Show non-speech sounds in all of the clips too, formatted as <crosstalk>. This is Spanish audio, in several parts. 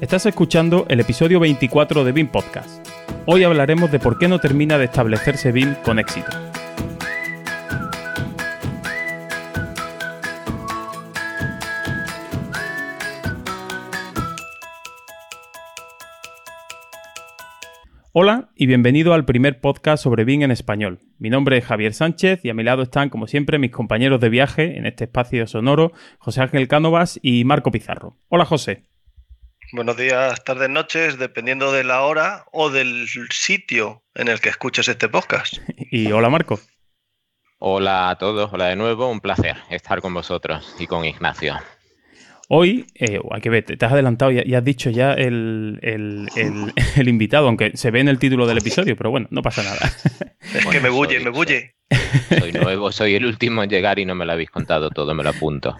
Estás escuchando el episodio 24 de BIM Podcast. Hoy hablaremos de por qué no termina de establecerse BIM con éxito. Hola y bienvenido al primer podcast sobre BIM en español. Mi nombre es Javier Sánchez y a mi lado están, como siempre, mis compañeros de viaje en este espacio sonoro, José Ángel Cánovas y Marco Pizarro. Hola José. Buenos días, tardes, noches, dependiendo de la hora o del sitio en el que escuches este podcast. Y hola Marco. Hola a todos, hola de nuevo, un placer estar con vosotros y con Ignacio. Hoy, eh, hay que ver, te has adelantado y, has dicho ya el, <laughs> el, invitado, aunque se ve en el título del episodio, pero bueno, no pasa nada. Es <laughs> que me bulle, me bulle. Soy nuevo, soy el último en llegar y no me lo habéis contado todo, me lo apunto.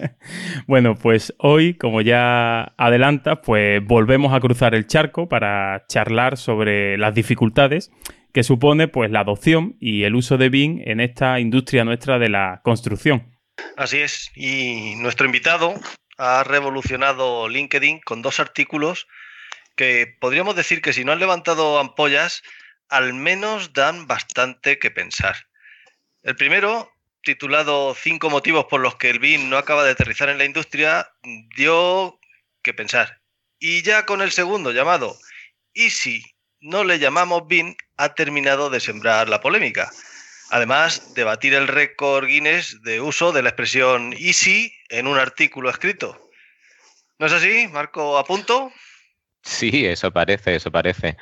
<laughs> bueno, pues hoy, como ya adelanta, pues volvemos a cruzar el charco para charlar sobre las dificultades que supone pues la adopción y el uso de BIM en esta industria nuestra de la construcción. Así es, y nuestro invitado ha revolucionado LinkedIn con dos artículos que podríamos decir que si no han levantado ampollas, al menos dan bastante que pensar. El primero, titulado Cinco motivos por los que el BIM no acaba de aterrizar en la industria, dio que pensar. Y ya con el segundo, llamado ¿Y si no le llamamos BIM? ha terminado de sembrar la polémica. Además de batir el récord Guinness de uso de la expresión easy en un artículo escrito. ¿No es así, Marco? ¿Apunto? Sí, eso parece, eso parece.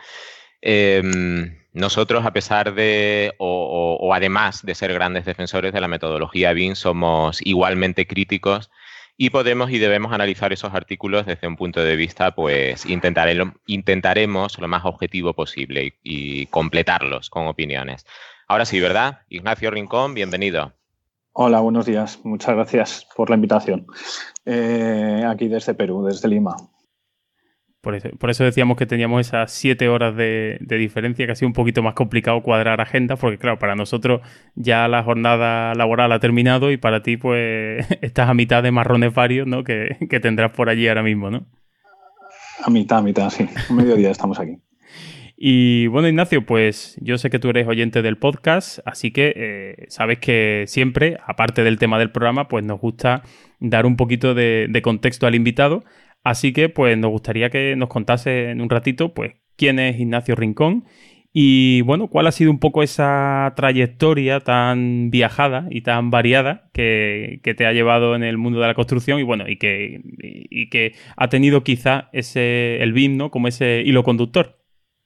Em, nosotros, a pesar de, o, además de ser grandes defensores de la metodología BIM, somos igualmente críticos y podemos y debemos analizar esos artículos desde un punto de vista, pues intentaremos lo más objetivo posible y completarlos con opiniones. Ahora sí, ¿verdad? Ignacio Rincón, bienvenido. Hola, buenos días. Muchas gracias por la invitación. Eh, aquí desde Perú, desde Lima. Por eso, decíamos que teníamos esas siete horas de, diferencia, que ha sido un poquito más complicado cuadrar agenda, porque claro, para nosotros ya la jornada laboral ha terminado y para ti pues <laughs> estás a mitad de marrones varios, ¿no? Que, que tendrás por allí ahora mismo, ¿no? A mitad, a mitad, sí. A mediodía estamos aquí. Y bueno, Ignacio, pues yo sé que tú eres oyente del podcast, así que eh, sabes que siempre, aparte del tema del programa, pues nos gusta dar un poquito de, contexto al invitado. Así que pues nos gustaría que nos contase en un ratito, pues, quién es Ignacio Rincón y bueno, cuál ha sido un poco esa trayectoria tan viajada y tan variada que, te ha llevado en el mundo de la construcción y bueno, y que, y que ha tenido quizá ese, el BIM, ¿no? Como ese hilo conductor.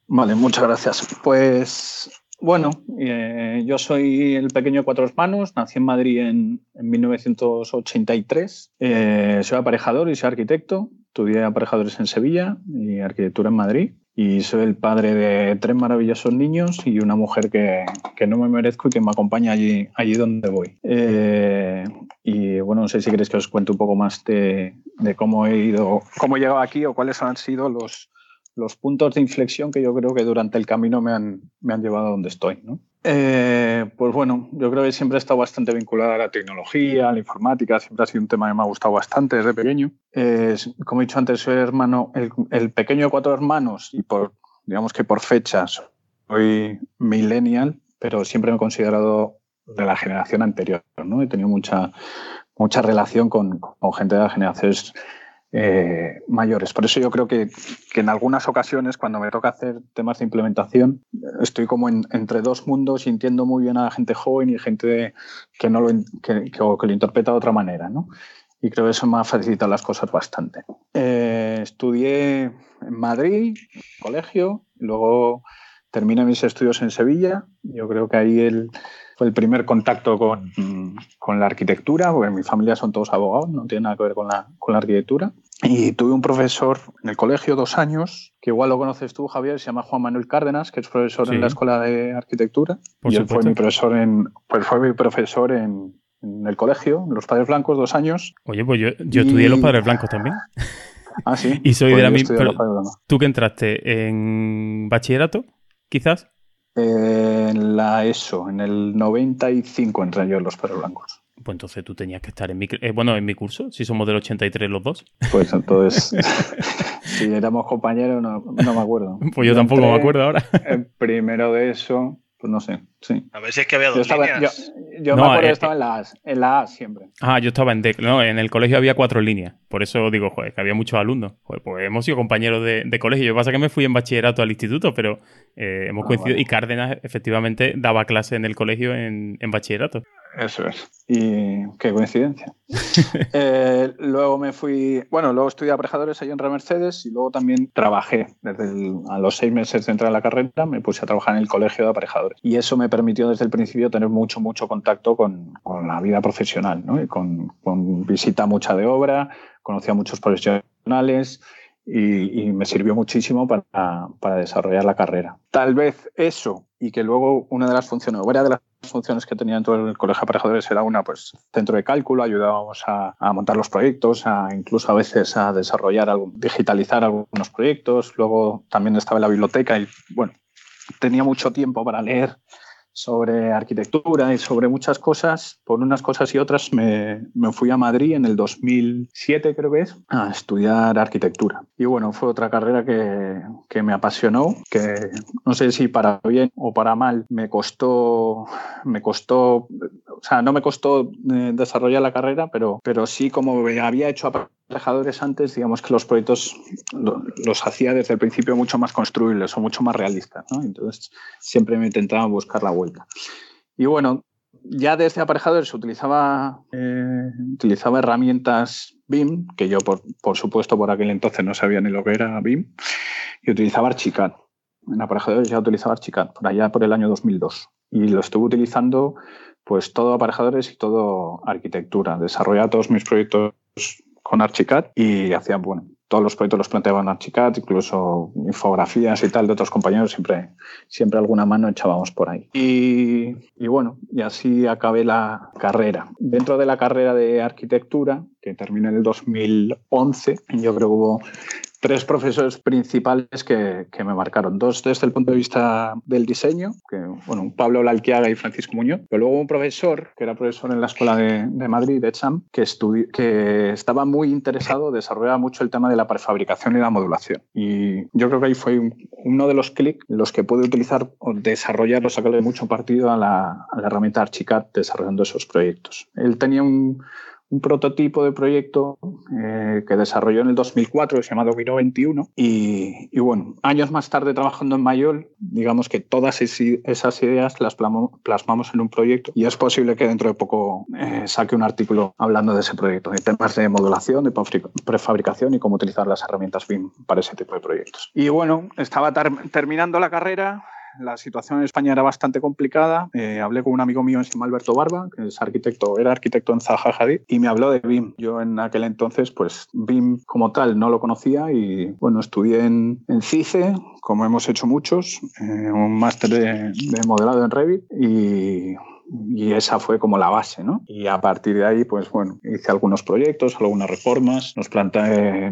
Vale, muchas gracias. Pues bueno, eh, yo soy el pequeño de cuatro hermanos, nací en Madrid en, 1983, eh, soy aparejador y soy arquitecto, estudié aparejadores en Sevilla y arquitectura en Madrid y soy el padre de tres maravillosos niños y una mujer que, no me merezco y que me acompaña allí, allí donde voy. Eh, y bueno, no sé si queréis que os cuente un poco más de, de cómo he ido, cómo he llegado aquí o cuáles han sido los, los puntos de inflexión que yo creo que durante el camino me han, me han llevado a donde estoy. ¿no? Eh, pues bueno, yo creo que siempre he estado bastante vinculada a la tecnología, a la informática, siempre ha sido un tema que me ha gustado bastante desde pequeño. como he dicho antes, soy hermano, el, pequeño de cuatro hermanos y por, digamos que por fechas, soy millennial, pero siempre me he considerado de la generación anterior. ¿no? He tenido mucha, mucha relación con, con gente de las generaciones eh, mayores. Por eso yo creo que, en algunas ocasiones, cuando me toca hacer temas de implementación, estoy como entre dos mundos, sintiendo muy bien a gente joven y gente que, no lo, que, lo interpreta de otra manera. ¿no? Y creo que eso me ha facilitado las cosas bastante. Eh, estudié en Madrid, colegio, luego terminé mis estudios en Sevilla. Yo creo que ahí el, fue el primer contacto con, con, la arquitectura, porque mi familia son todos abogados, no tiene nada que ver con la, con la arquitectura. Y tuve un profesor en el colegio dos años, que igual lo conoces tú, Javier, se llama Juan Manuel Cárdenas, que es profesor en la Escuela de Arquitectura. y él fue mi profesor en, pues fue mi profesor en, en, el colegio, en los Padres Blancos, dos años. Oye, pues yo, yo estudié los Padres Blancos también. Ah, sí. <laughs> y soy de la misma. ¿Tú que entraste en bachillerato, quizás? en la ESO, en el 95 entré yo en los Padres Blancos. Pues entonces tú tenías que estar en mi, eh, bueno, en mi curso, si somos del 83 los dos. Pues entonces, <laughs> <laughs> si éramos compañeros, no, me acuerdo. Pues yo, tampoco me acuerdo ahora. <laughs> El primero de eso, pues no sé, sí. A ver si es que había dos yo líneas. Yo, me acuerdo que eh, estaba en la, A, en la A siempre. Ah, yo estaba en D. No, en el colegio había cuatro líneas. Por eso digo, joder, que había muchos alumnos. pues hemos sido compañeros de, colegio. Yo pasa que me fui en bachillerato al instituto, pero eh, hemos ah, coincidido. Y Cárdenas efectivamente daba clase en el colegio en, en bachillerato. Eso es. Y qué coincidencia. <laughs> Eh, luego me fui, bueno, luego estudié aparejadores ahí en Remercedes y luego también trabajé. Desde a los seis meses de entrar a la carrera me puse a trabajar en el colegio de aparejadores. Y eso me permitió desde el principio tener mucho, mucho contacto con, con la vida profesional, ¿no? Y con, con visita mucha de obra, conocí a muchos profesionales. Y, y, me sirvió muchísimo para, para, desarrollar la carrera. Tal vez eso y que luego una de las funciones, era de las funciones que tenía todo el colegio de aparejadores era una, pues, centro de cálculo, ayudábamos a, montar los proyectos, a incluso a veces a desarrollar, digitalizar algunos proyectos. Luego también estaba en la biblioteca y, bueno, tenía mucho tiempo para leer sobre arquitectura y sobre muchas cosas. Por unas cosas y otras me, me, fui a Madrid en el 2007, creo que es, a estudiar arquitectura. Y bueno, fue otra carrera que, que me apasionó, que no sé si para bien o para mal me costó, me costó, o sea, no me costó eh, desarrollar la carrera, pero, pero sí como había hecho aparejadores antes, digamos que los proyectos los hacía desde el principio mucho más construibles o mucho más realistas. Entonces siempre me intentaba buscar la vuelta. Y bueno, ya desde aparejadores utilizaba, eh, utilizaba herramientas BIM, que yo por, por, supuesto por aquel entonces no sabía ni lo que era BIM, y utilizaba Archicad. En aparejadores ya utilizaba Archicad, por allá por el año 2002. Y lo estuve utilizando pues todo aparejadores y todo arquitectura. Desarrollaba todos mis proyectos con Archicad y hacía, bueno, todos los proyectos los planteaban Archicad, incluso infografías y tal de otros compañeros, siempre, siempre alguna mano echábamos por ahí. Y, y bueno, y así acabé la carrera. Dentro de la carrera de arquitectura, que terminé en el 2011, yo creo que hubo tres profesores principales que, que, me marcaron. Dos desde el punto de vista del diseño, que, bueno, Pablo Lalquiaga y Francisco Muñoz, pero luego un profesor, que era profesor en la Escuela de, de Madrid, de Echam, que, que estaba muy interesado, desarrollaba mucho el tema de la prefabricación y la modulación. Y yo creo que ahí fue uno de los clics los que pude utilizar o desarrollar o sacarle mucho partido a la, a la herramienta Archicad desarrollando esos proyectos. Él tenía un un prototipo de proyecto eh, que desarrolló en el 2004 llamado Viro 21 y, y, bueno, años más tarde trabajando en Mayol, digamos que todas esas ideas las plasmamos en un proyecto y es posible que dentro de poco eh, saque un artículo hablando de ese proyecto, de temas de modulación, de prefabricación y cómo utilizar las herramientas BIM para ese tipo de proyectos. Y bueno, estaba terminando la carrera, la situación en España era bastante complicada. Eh, hablé con un amigo mío, llama Alberto Barba, que es arquitecto, era arquitecto en Zaha Hadid, y me habló de BIM. Yo en aquel entonces, pues BIM como tal no lo conocía y bueno, estudié en, en CICE, como hemos hecho muchos, eh, un máster de, de modelado en Revit y y esa fue como la base, ¿no? Y a partir de ahí, pues bueno, hice algunos proyectos, algunas reformas, nos,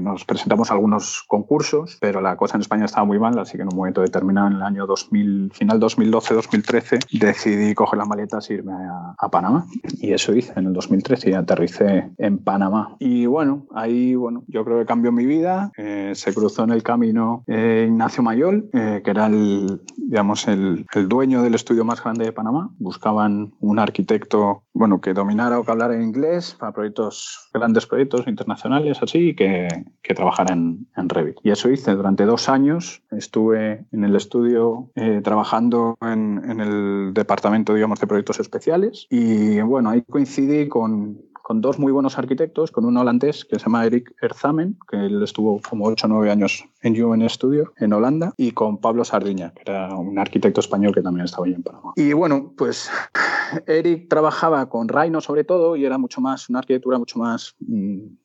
nos presentamos algunos concursos, pero la cosa en España estaba muy mal, así que en un momento determinado, en el año 2000, final 2012-2013, decidí coger las maletas e irme a, Panamá. Y eso hice en el 2013 y aterricé en Panamá. Y bueno, ahí, bueno, yo creo que cambió mi vida. Eh, se cruzó en el camino eh, Ignacio Mayol, eh, que era el, digamos, el, el dueño del estudio más grande de Panamá. Buscaban un, arquitecto bueno, que dominara o que hablara en inglés para proyectos, grandes proyectos internacionales, así, que, que trabajara en, en, Revit. Y eso hice durante dos años. Estuve en el estudio eh, trabajando en, en el departamento, digamos, de proyectos especiales. Y bueno, ahí coincidí con, con dos muy buenos arquitectos, con un holandés que se llama Eric Erzamen, que él estuvo como 8 o 9 años en UN Studio en Holanda, y con Pablo Sardiña, que era un arquitecto español que también estaba ahí en Panamá. Y bueno, pues <laughs> Eric trabajaba con Rhino sobre todo y era mucho más, una arquitectura mucho más... Mm,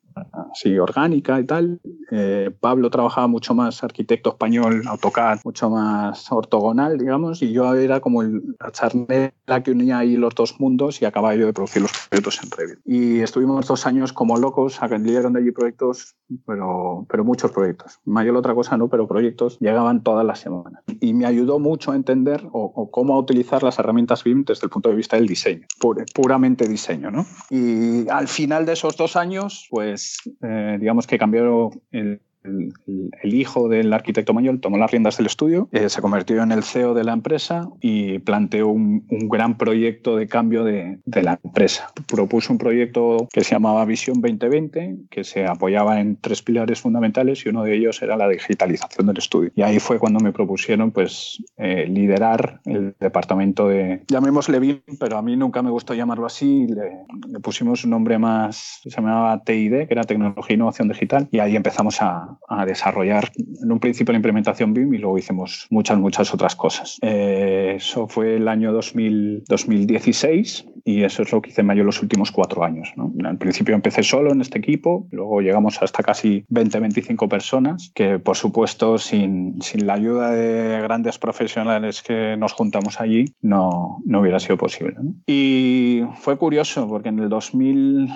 así orgánica y tal. Eh, Pablo trabajaba mucho más arquitecto español, AutoCAD, mucho más ortogonal, digamos, y yo era como el, la charnela que unía ahí los dos mundos y acababa yo de producir los proyectos en Revit. Y estuvimos dos años como locos, salieron de allí proyectos, pero, pero muchos proyectos. Mayor otra cosa no, pero proyectos llegaban todas las semanas. Y me ayudó mucho a entender o, cómo utilizar las herramientas BIM desde el punto de vista del diseño, puramente diseño, ¿no? Y al final de esos dos años, pues eh, digamos que cambió el, el, hijo del arquitecto mayor tomó las riendas del estudio, eh, se convirtió en el CEO de la empresa y planteó un, gran proyecto de cambio de, la empresa. Propuso un proyecto que se llamaba Visión 2020, que se apoyaba en tres pilares fundamentales y uno de ellos era la digitalización del estudio. Y ahí fue cuando me propusieron pues, eh, liderar el departamento de, llamémosle BIM, pero a mí nunca me gustó llamarlo así, le, le pusimos un nombre más, se llamaba TID, que era Tecnología e Innovación Digital, y ahí empezamos a, a desarrollar en un principio la implementación BIM y luego hicimos muchas, muchas otras cosas. Eh, eso fue el año 2000, 2016 y eso es lo que hice en mayo los últimos cuatro años. ¿no? Al principio empecé solo en este equipo, luego llegamos hasta casi 20-25 personas, que por supuesto sin, sin, la ayuda de grandes profesionales que nos juntamos allí no, no hubiera sido posible. Y fue curioso porque en el 2000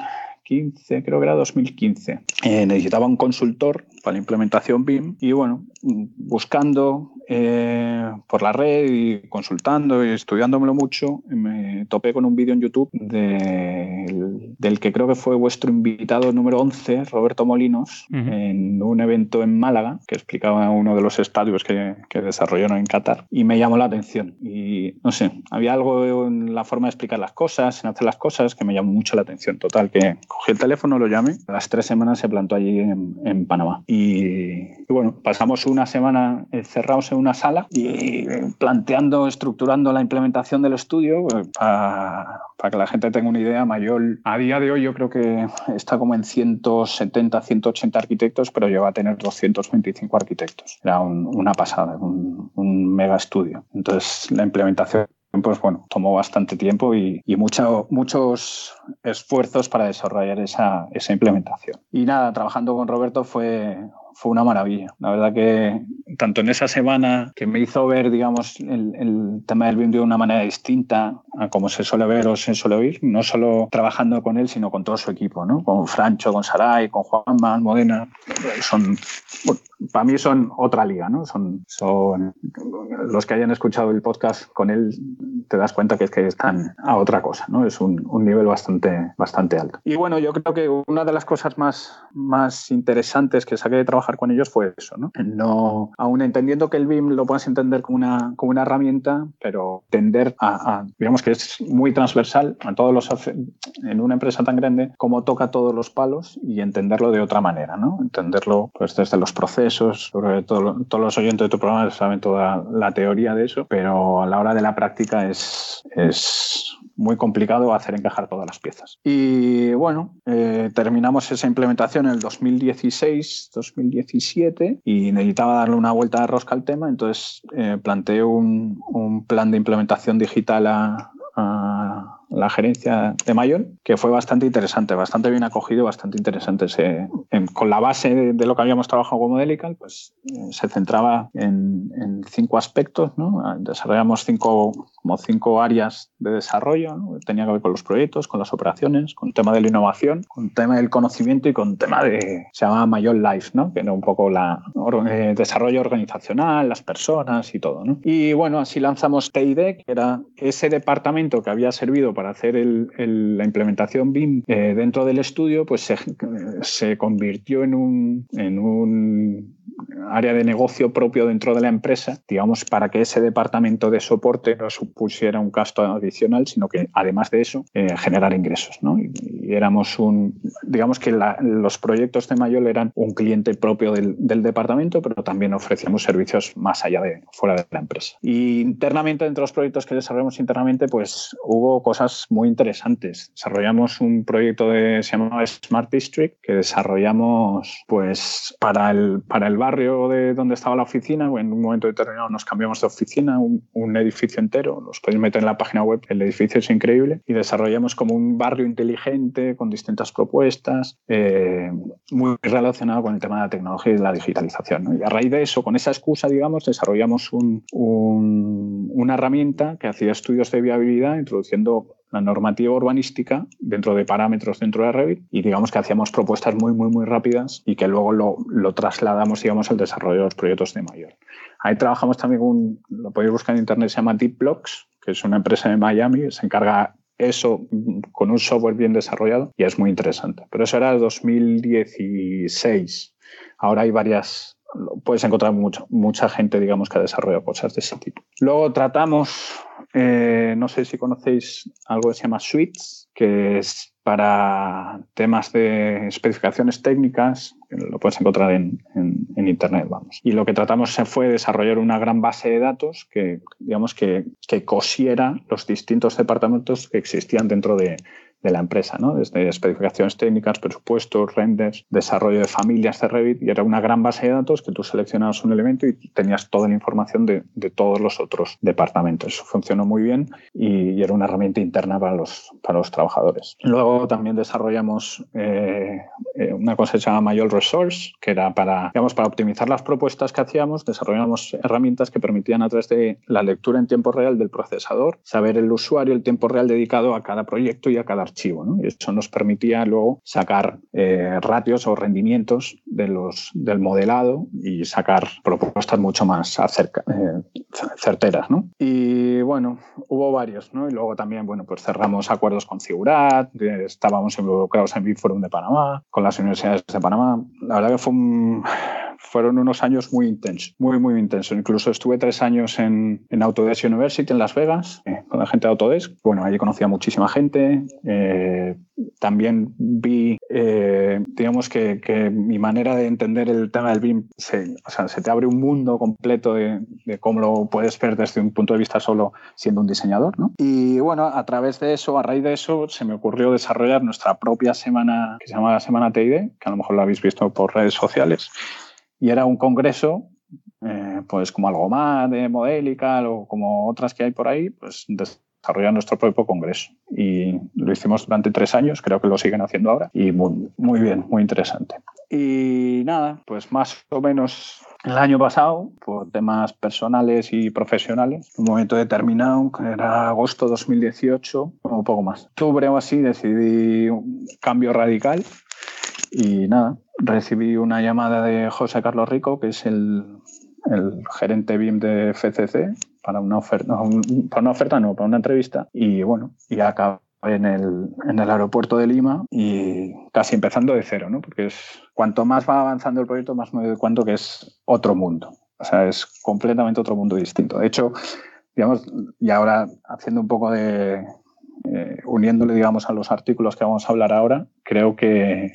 creo que era 2015. Eh, necesitaba un consultor para la implementación BIM y bueno, buscando eh, por la red y consultando y estudiándomelo mucho, me topé con un vídeo en YouTube del que creo que fue vuestro invitado número 11, Roberto Molinos, en un evento en Málaga que explicaba uno de los estadios que, que desarrollaron en Qatar y me llamó la atención. Y no sé, había algo en la forma de explicar las cosas, en hacer las cosas, que me llamó mucho la atención. Total, que cogí el teléfono, lo llamé, a las tres semanas se plantó allí en, en Panamá. Y, bueno, pasamos una semana encerrados en una sala y planteando, estructurando la implementación del estudio eh, para, para que la gente tenga una idea. mayor. a día de hoy yo creo que está como en 170, 180 arquitectos, pero lleva a tener 225 arquitectos. Era una pasada, un, un mega estudio. Entonces la implementación pues bueno, tomó bastante tiempo y, y muchos esfuerzos para desarrollar esa, esa implementación. Y nada, trabajando con Roberto fue, fue una maravilla. La verdad que tanto en esa semana que me hizo ver, digamos, el, tema del BIM de una manera distinta a como se suele ver o se suele oír, no solo trabajando con él, sino con todo su equipo, ¿no? Con Francho, con Saray, con Juanma, Modena. Son, para mí son otra liga, ¿no? Son, son los que hayan escuchado el podcast con él, te das cuenta que es que están a otra cosa, ¿no? Es un, un nivel bastante, bastante alto. Y bueno, yo creo que una de las cosas más, más interesantes que saqué de trabajar con ellos fue eso, ¿no? No, aún entendiendo que el BIM lo puedas entender como una, como una herramienta, pero tender a, digamos que es muy transversal a todos los, en una empresa tan grande, como toca todos los palos y entenderlo de otra manera, ¿no? Entenderlo pues desde los procesos, sobre todo, todos los oyentes de tu programa saben toda la teoría de eso, pero a la hora de la práctica es, es muy complicado hacer encajar todas las piezas. Y bueno, eh, terminamos esa implementación en el 2016, 2017 y necesitaba darle una vuelta de rosca al tema, entonces eh, planteé un, un, plan de implementación digital a, a la gerencia de Mayor, que fue bastante interesante, bastante bien acogido, bastante interesante. con la base de, lo que habíamos trabajado como Delical, pues eh, se centraba en, cinco aspectos. ¿no? Desarrollamos cinco, como cinco áreas de desarrollo. Tenía que ver con los proyectos, con las operaciones, con el tema de la innovación, con el tema del conocimiento y con el tema de, se llama Mayor Life, ¿no? que era un poco la eh, desarrollo organizacional, las personas y todo. ¿no? Y bueno, así lanzamos TID, que era ese departamento que había servido para para hacer la implementación BIM eh, dentro del estudio, pues se, convirtió en un, en un área de negocio propio dentro de la empresa, digamos, para que ese departamento de soporte no supusiera un gasto adicional, sino que además de eso, eh, generar ingresos. ¿no? Y, éramos un, digamos que los proyectos de Mayol eran un cliente propio del, departamento, pero también ofrecíamos servicios más allá de fuera de la empresa. Y internamente, dentro de los proyectos que desarrollamos internamente, pues hubo cosas muy interesantes. Desarrollamos un proyecto de, se llamaba Smart District, que desarrollamos pues para el, para el barrio de donde estaba la oficina, en un momento determinado nos cambiamos de oficina, un, edificio entero, los podéis meter en la página web, el edificio es increíble, y desarrollamos como un barrio inteligente con distintas propuestas, eh, muy relacionado con el tema de la tecnología y la digitalización. Y a raíz de eso, con esa excusa, digamos, desarrollamos una herramienta que hacía estudios de viabilidad introduciendo la normativa urbanística dentro de parámetros dentro de Revit y digamos que hacíamos propuestas muy, muy, muy rápidas y que luego lo, lo trasladamos, digamos, al desarrollo de los proyectos de mayor. Ahí trabajamos también con, lo podéis buscar en internet, se llama DeepBlocks, que es una empresa de Miami, se encarga eso con un software bien desarrollado y es muy interesante. Pero eso era 2016. Ahora hay varias, puedes encontrar mucha gente, digamos, que ha desarrollado cosas de ese tipo. Luego tratamos eh, no sé si conocéis algo que se llama Suites, que es para temas de especificaciones técnicas, lo puedes encontrar en, internet, vamos. Y lo que tratamos fue desarrollar una gran base de datos que, digamos, que, que cosiera los distintos departamentos que existían dentro de, de la empresa, ¿no? desde especificaciones técnicas, presupuestos, renders, desarrollo de familias de Revit, y era una gran base de datos que tú seleccionabas un elemento y tenías toda la información de, de todos los otros departamentos. Eso funcionó muy bien y, era una herramienta interna para los, para los trabajadores. Luego también desarrollamos eh, eh, una cosa que se llama Mayor Resource, que era para, digamos, para optimizar las propuestas que hacíamos, desarrollamos herramientas que permitían a través de la lectura en tiempo real del procesador, saber el usuario el tiempo real dedicado a cada proyecto y a cada archivo. Y eso nos permitía luego sacar eh, ratios o rendimientos de los, del modelado y sacar propuestas mucho más acerca, eh, certeras. ¿no? Y bueno, hubo varios. ¿no? Y luego también bueno, pues cerramos acuerdos con Figurat, estábamos involucrados en Biforum de Panamá, con las universidades de Panamá. La verdad que fue un fueron unos años muy intensos, muy, muy intensos. Incluso estuve tres años en, en Autodesk University en Las Vegas, eh, con la gente de Autodesk. Bueno, allí conocía muchísima gente. Eh, también vi, eh, digamos que, que, mi manera de entender el tema del BIM, se, o sea, se te abre un mundo completo de, de, cómo lo puedes ver desde un punto de vista solo siendo un diseñador. ¿no? Y bueno, a través de eso, a raíz de eso, se me ocurrió desarrollar nuestra propia semana, que se llama la Semana TID, que a lo mejor lo habéis visto por redes sociales y era un congreso, eh, pues como algo más de Modelical o como otras que hay por ahí, pues desarrollar nuestro propio congreso. Y lo hicimos durante tres años, creo que lo siguen haciendo ahora, y muy, muy bien, muy interesante. Y nada, pues más o menos el año pasado, por temas personales y profesionales, un momento determinado, que era agosto 2018, o un poco más. Octubre o así, decidí un cambio radical y nada, recibí una llamada de José Carlos Rico, que es el, gerente BIM de FCC, para una oferta, para una oferta no, para una entrevista. Y bueno, y acabé en el, en el aeropuerto de Lima y casi empezando de cero, ¿no? Porque es, cuanto más va avanzando el proyecto, más me doy cuenta que es otro mundo. O sea, es completamente otro mundo distinto. De hecho, digamos, y ahora haciendo un poco de, eh, uniéndole, digamos, a los artículos que vamos a hablar ahora, creo que,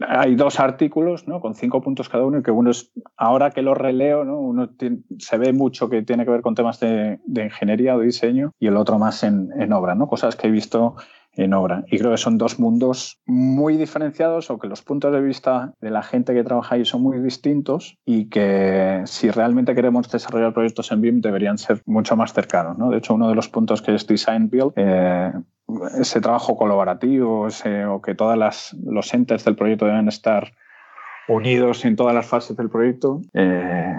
hay dos artículos ¿no? con cinco puntos cada uno y que uno es, ahora que lo releo, ¿no? uno se ve mucho que tiene que ver con temas de, ingeniería o diseño y el otro más en, en obra, ¿no? cosas que he visto en obra. Y creo que son dos mundos muy diferenciados o que los puntos de vista de la gente que trabaja ahí son muy distintos y que si realmente queremos desarrollar proyectos en BIM deberían ser mucho más cercanos. ¿no? De hecho, uno de los puntos que es Design Build, eh, ese trabajo colaborativo ese, o que todos los entes del proyecto deben estar unidos en todas las fases del proyecto. Eh,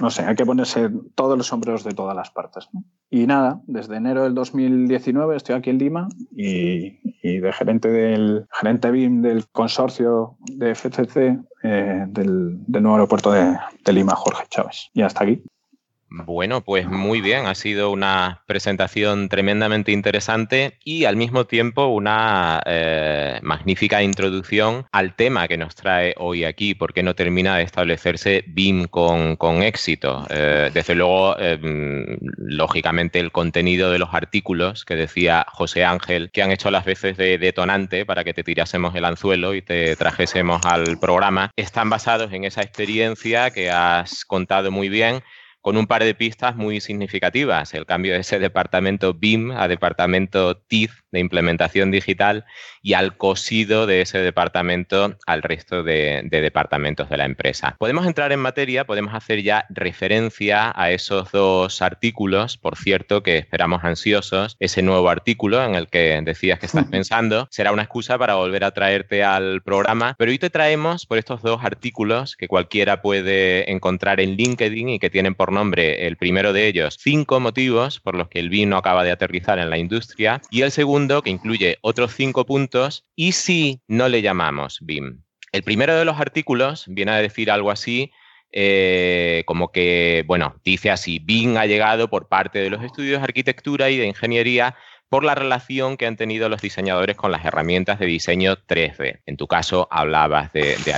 no sé, hay que ponerse todos los sombreros de todas las partes. Y nada, desde enero del 2019 estoy aquí en Lima y, de gerente del gerente BIM del consorcio de FCC eh, del, nuevo aeropuerto de, de Lima, Jorge Chávez. Y hasta aquí. Bueno, pues muy bien, ha sido una presentación tremendamente interesante y al mismo tiempo una eh, magnífica introducción al tema que nos trae hoy aquí, porque no termina de establecerse BIM con, éxito. Eh, desde luego, em, lógicamente, el contenido de los artículos que decía José Ángel, que han hecho las veces de detonante para que te tirásemos el anzuelo y te trajésemos al programa, están basados en esa experiencia que has contado muy bien con un par de pistas muy significativas. El cambio de ese departamento BIM a departamento TIF de implementación digital y al cosido de ese departamento al resto de, departamentos de la empresa. Podemos entrar en materia, podemos hacer ya referencia a esos dos artículos, por cierto, que esperamos ansiosos, ese nuevo artículo en el que decías que estás pensando, será una excusa para volver a traerte al programa, pero hoy te traemos por estos dos artículos que cualquiera puede encontrar en LinkedIn y que tienen por nombre el primero de ellos, cinco motivos por los que el vino acaba de aterrizar en la industria, y el segundo, que incluye otros cinco puntos, y si no le llamamos BIM. El primero de los artículos viene a decir algo así eh, como que, bueno, dice así, BIM ha llegado por parte de los estudios de arquitectura y de ingeniería por la relación que han tenido los diseñadores con las herramientas de diseño 3D. En tu caso, hablabas de, de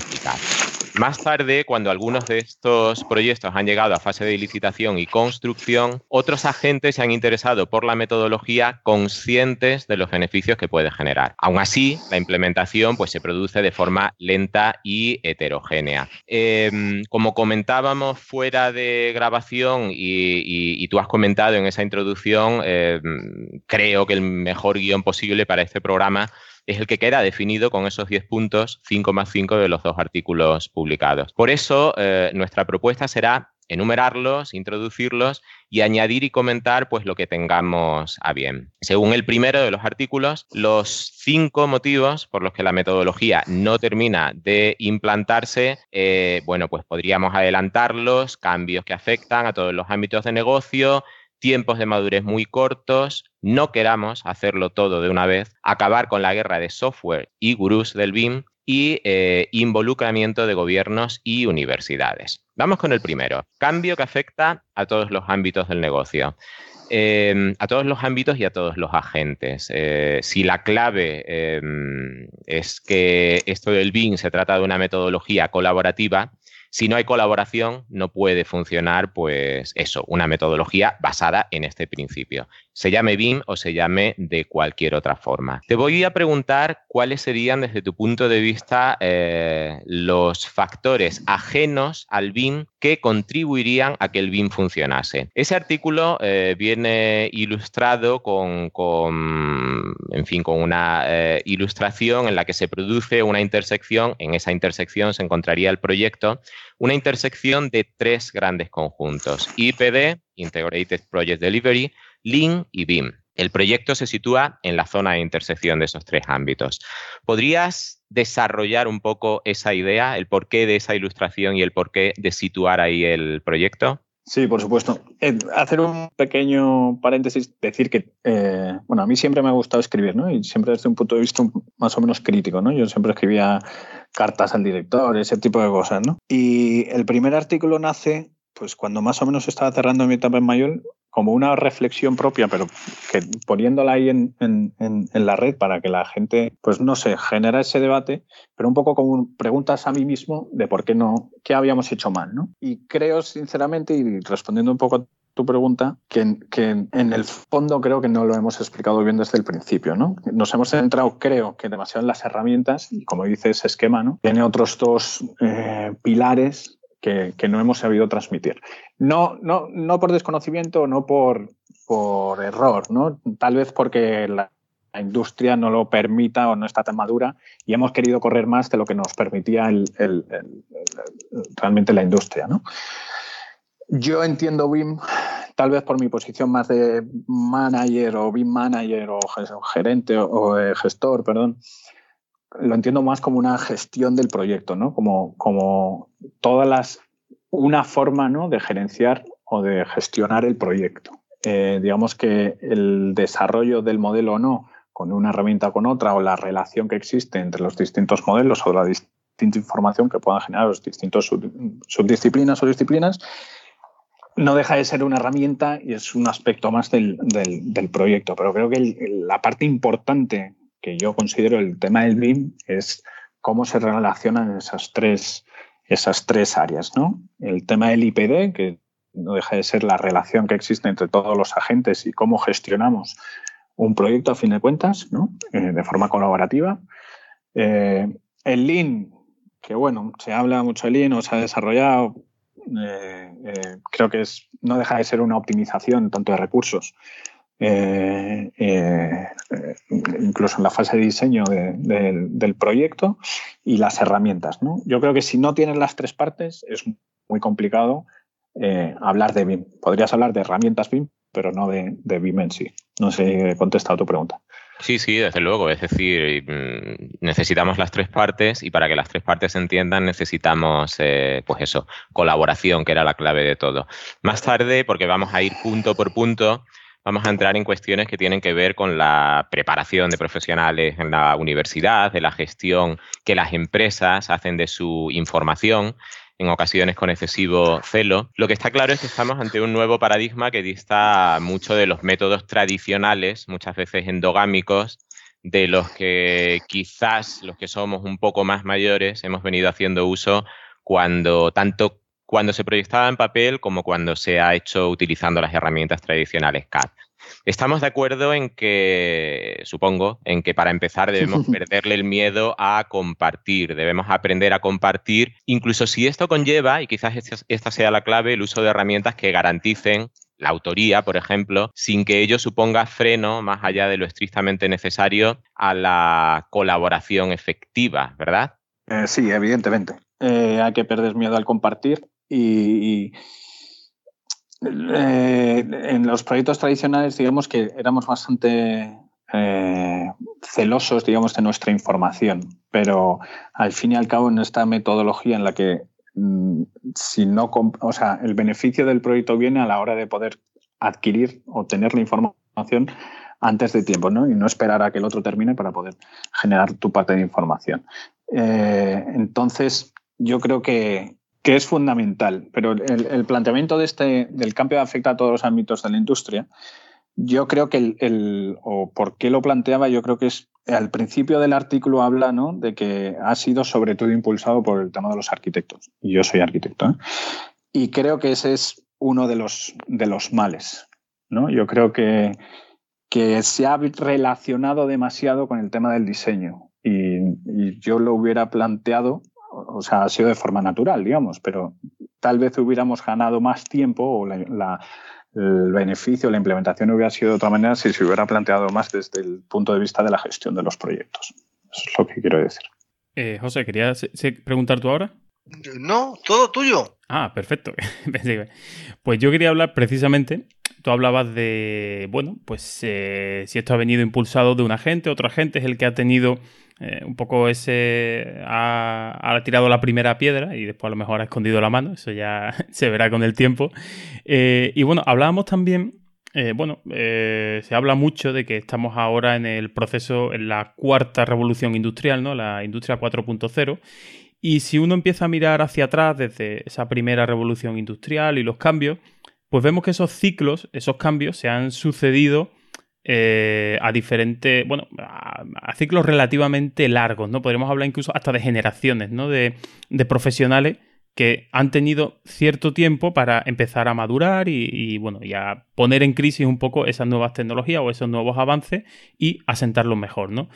más tarde, cuando algunos de estos proyectos han llegado a fase de licitación y construcción, otros agentes se han interesado por la metodología conscientes de los beneficios que puede generar. Aún así, la implementación pues, se produce de forma lenta y heterogénea. Em, como comentábamos fuera de grabación y, tú has comentado en esa introducción, em, creo que el mejor guion posible para este programa es el que queda definido con esos 10 puntos, 5 más 5 de los dos artículos publicados. Por eso, eh, nuestra propuesta será enumerarlos, introducirlos y añadir y comentar pues lo que tengamos a bien. Según el primero de los artículos, los cinco motivos por los que la metodología no termina de implantarse, eh, bueno, pues podríamos adelantarlos, cambios que afectan a todos los ámbitos de negocio, tiempos de madurez muy cortos, no queramos hacerlo todo de una vez, acabar con la guerra de software y gurús del BIM y eh, involucramiento de gobiernos y universidades. Vamos con el primero, cambio que afecta a todos los ámbitos del negocio. Em, a todos los ámbitos y a todos los agentes. Eh, si la clave em, es que esto del BIM se trata de una metodología colaborativa, si no hay colaboración, no puede funcionar, pues eso, una metodología basada en este principio. Se llame BIM o se llame de cualquier otra forma. Te voy a preguntar cuáles serían, desde tu punto de vista, eh, los factores ajenos al BIM que contribuirían a que el BIM funcionase. Ese artículo eh, viene ilustrado con, en fin, con una eh, ilustración en la que se produce una intersección. En esa intersección se encontraría el proyecto una intersección de tres grandes conjuntos, IPD, Integrated Project Delivery, Lean y BIM. El proyecto se sitúa en la zona de intersección de esos tres ámbitos. ¿Podrías desarrollar un poco esa idea, el porqué de esa ilustración y el porqué de situar ahí el proyecto? Sí, por supuesto. Eh, hacer un pequeño paréntesis, decir que, eh, bueno, a mí siempre me ha gustado escribir, ¿no? Y siempre desde un punto de vista más o menos crítico, ¿no? Yo siempre escribía cartas al director, ese tipo de cosas, ¿no? Y el primer artículo nace, pues cuando más o menos estaba cerrando mi etapa en Mayol, como una reflexión propia, pero que poniéndola ahí en, la red para que la gente, pues no sé, genera ese debate, pero un poco como preguntas a mí mismo de por qué no, qué habíamos hecho mal, ¿no? Y creo sinceramente, y respondiendo un poco a tu pregunta, que, que, en el fondo creo que no lo hemos explicado bien desde el principio, ¿no? Nos hemos centrado, creo, que demasiado en las herramientas y como dice ese esquema, ¿no? Tiene otros dos eh, pilares que, no hemos sabido transmitir. No, no, no por desconocimiento, no por, por error, ¿no? Tal vez porque la, industria no lo permita o no está tan madura y hemos querido correr más de lo que nos permitía realmente la industria, ¿no? Yo entiendo BIM, tal vez por mi posición más de manager o BIM manager o gerente o, gestor, perdón, lo entiendo más como una gestión del proyecto, ¿no? Como, como todas las, una forma ¿no? de gerenciar o de gestionar el proyecto. Eh, digamos que el desarrollo del modelo o no, con una herramienta o con otra, o la relación que existe entre los distintos modelos o la distinta información que puedan generar los distintos subdisciplinas o disciplinas, no deja de ser una herramienta y es un aspecto más del, del, proyecto. Pero creo que la parte importante que yo considero el tema del BIM es cómo se relacionan esas tres, esas tres áreas. ¿no? El tema del IPD, que no deja de ser la relación que existe entre todos los agentes y cómo gestionamos un proyecto a fin de cuentas, ¿no? Eh, de forma colaborativa. Eh, el Lean, que bueno, se habla mucho de Lean o se ha desarrollado, eh, creo que es, no deja de ser una optimización tanto de recursos eh, eh, incluso en la fase de diseño del proyecto y las herramientas. ¿no? Yo creo que si no tienes las tres partes es muy complicado hablar de BIM. Podrías hablar de herramientas BIM, pero no de, BIM en sí. No sé si he contestado tu pregunta. Sí, sí, desde luego. Es decir, mm, necesitamos las tres partes y para que las tres partes se entiendan necesitamos, eh, pues eso, colaboración, que era la clave de todo. Más tarde, porque vamos a ir punto por punto, vamos a entrar en cuestiones que tienen que ver con la preparación de profesionales en la universidad, de la gestión que las empresas hacen de su información en ocasiones con excesivo celo. Lo que está claro es que estamos ante un nuevo paradigma que dista mucho de los métodos tradicionales, muchas veces endogámicos, de los que quizás los que somos un poco más mayores hemos venido haciendo uso cuando tanto cuando se proyectaba en papel como cuando se ha hecho utilizando las herramientas tradicionales CAD. Estamos de acuerdo en que, supongo, en que para empezar debemos <laughs> perderle el miedo a compartir, debemos aprender a compartir, incluso si esto conlleva, y quizás esta sea la clave, el uso de herramientas que garanticen la autoría, por ejemplo, sin que ello suponga freno más allá de lo estrictamente necesario a la colaboración efectiva, ¿verdad? Eh, sí, evidentemente. Eh, hay que perder miedo al compartir y eh, en los proyectos tradicionales, digamos que éramos bastante eh, celosos, digamos, de nuestra información, pero al fin y al cabo en esta metodología en la que mm, si no, o sea, el beneficio del proyecto viene a la hora de poder adquirir o tener la información antes de tiempo, ¿no? Y no esperar a que el otro termine para poder generar tu parte de información. Eh, entonces, yo creo que, que es fundamental, pero el, planteamiento de este, del cambio afecta a todos los ámbitos de la industria. Yo creo que el, o por qué lo planteaba, yo creo que es al principio del artículo habla ¿no? de que ha sido sobre todo impulsado por el tema de los arquitectos. Y yo soy arquitecto. ¿eh? Y creo que ese es uno de los, de los males. ¿no? Yo creo que, que se ha relacionado demasiado con el tema del diseño. Y, y yo lo hubiera planteado o sea, ha sido de forma natural, digamos, pero tal vez hubiéramos ganado más tiempo o el beneficio, la implementación hubiera sido de otra manera si se hubiera planteado más desde el punto de vista de la gestión de los proyectos. Eso es lo que quiero decir. Eh, José, ¿querías preguntar tú ahora? No, todo tuyo. Ah, perfecto. <laughs> pues yo quería hablar precisamente, tú hablabas de, bueno, pues eh, si esto ha venido impulsado de un agente, otro agente es el que ha tenido eh, un poco ese ha, tirado la primera piedra y después a lo mejor ha escondido la mano, eso ya <laughs> se verá con el tiempo. Eh, y bueno, hablábamos también, eh, bueno, se habla mucho de que estamos ahora en el proceso, en la cuarta revolución industrial, ¿no? La industria 4.0. Y si uno empieza a mirar hacia atrás desde esa primera revolución industrial y los cambios, pues vemos que esos ciclos, esos cambios se han sucedido eh, a diferentes, bueno, a, ciclos relativamente largos, ¿no? Podríamos hablar incluso hasta de generaciones, ¿no? De, profesionales que han tenido cierto tiempo para empezar a madurar y, bueno, y a poner en crisis un poco esas nuevas tecnologías o esos nuevos avances y asentarlos mejor, ¿no?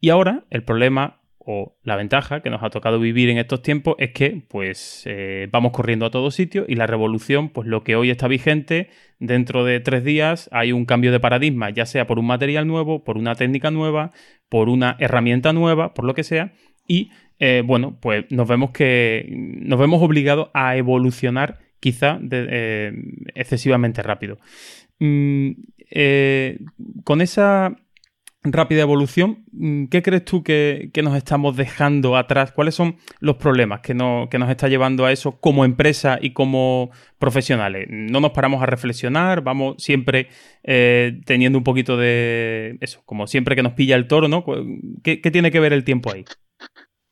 Y ahora el problema o la ventaja que nos ha tocado vivir en estos tiempos es que pues eh, vamos corriendo a todos sitios y la revolución, pues lo que hoy está vigente, dentro de tres días hay un cambio de paradigma, ya sea por un material nuevo, por una técnica nueva, por una herramienta nueva, por lo que sea, y eh, bueno, pues nos vemos que nos vemos obligados a evolucionar quizá eh, excesivamente rápido. Mm, con esa rápida evolución, mm, ¿qué crees tú que, nos estamos dejando atrás? ¿Cuáles son los problemas que, nos está llevando a eso como empresa y como profesionales? No nos paramos a reflexionar, vamos siempre eh, teniendo un poquito de eso, como siempre que nos pilla el toro, ¿no? ¿Qué, tiene que ver el tiempo ahí?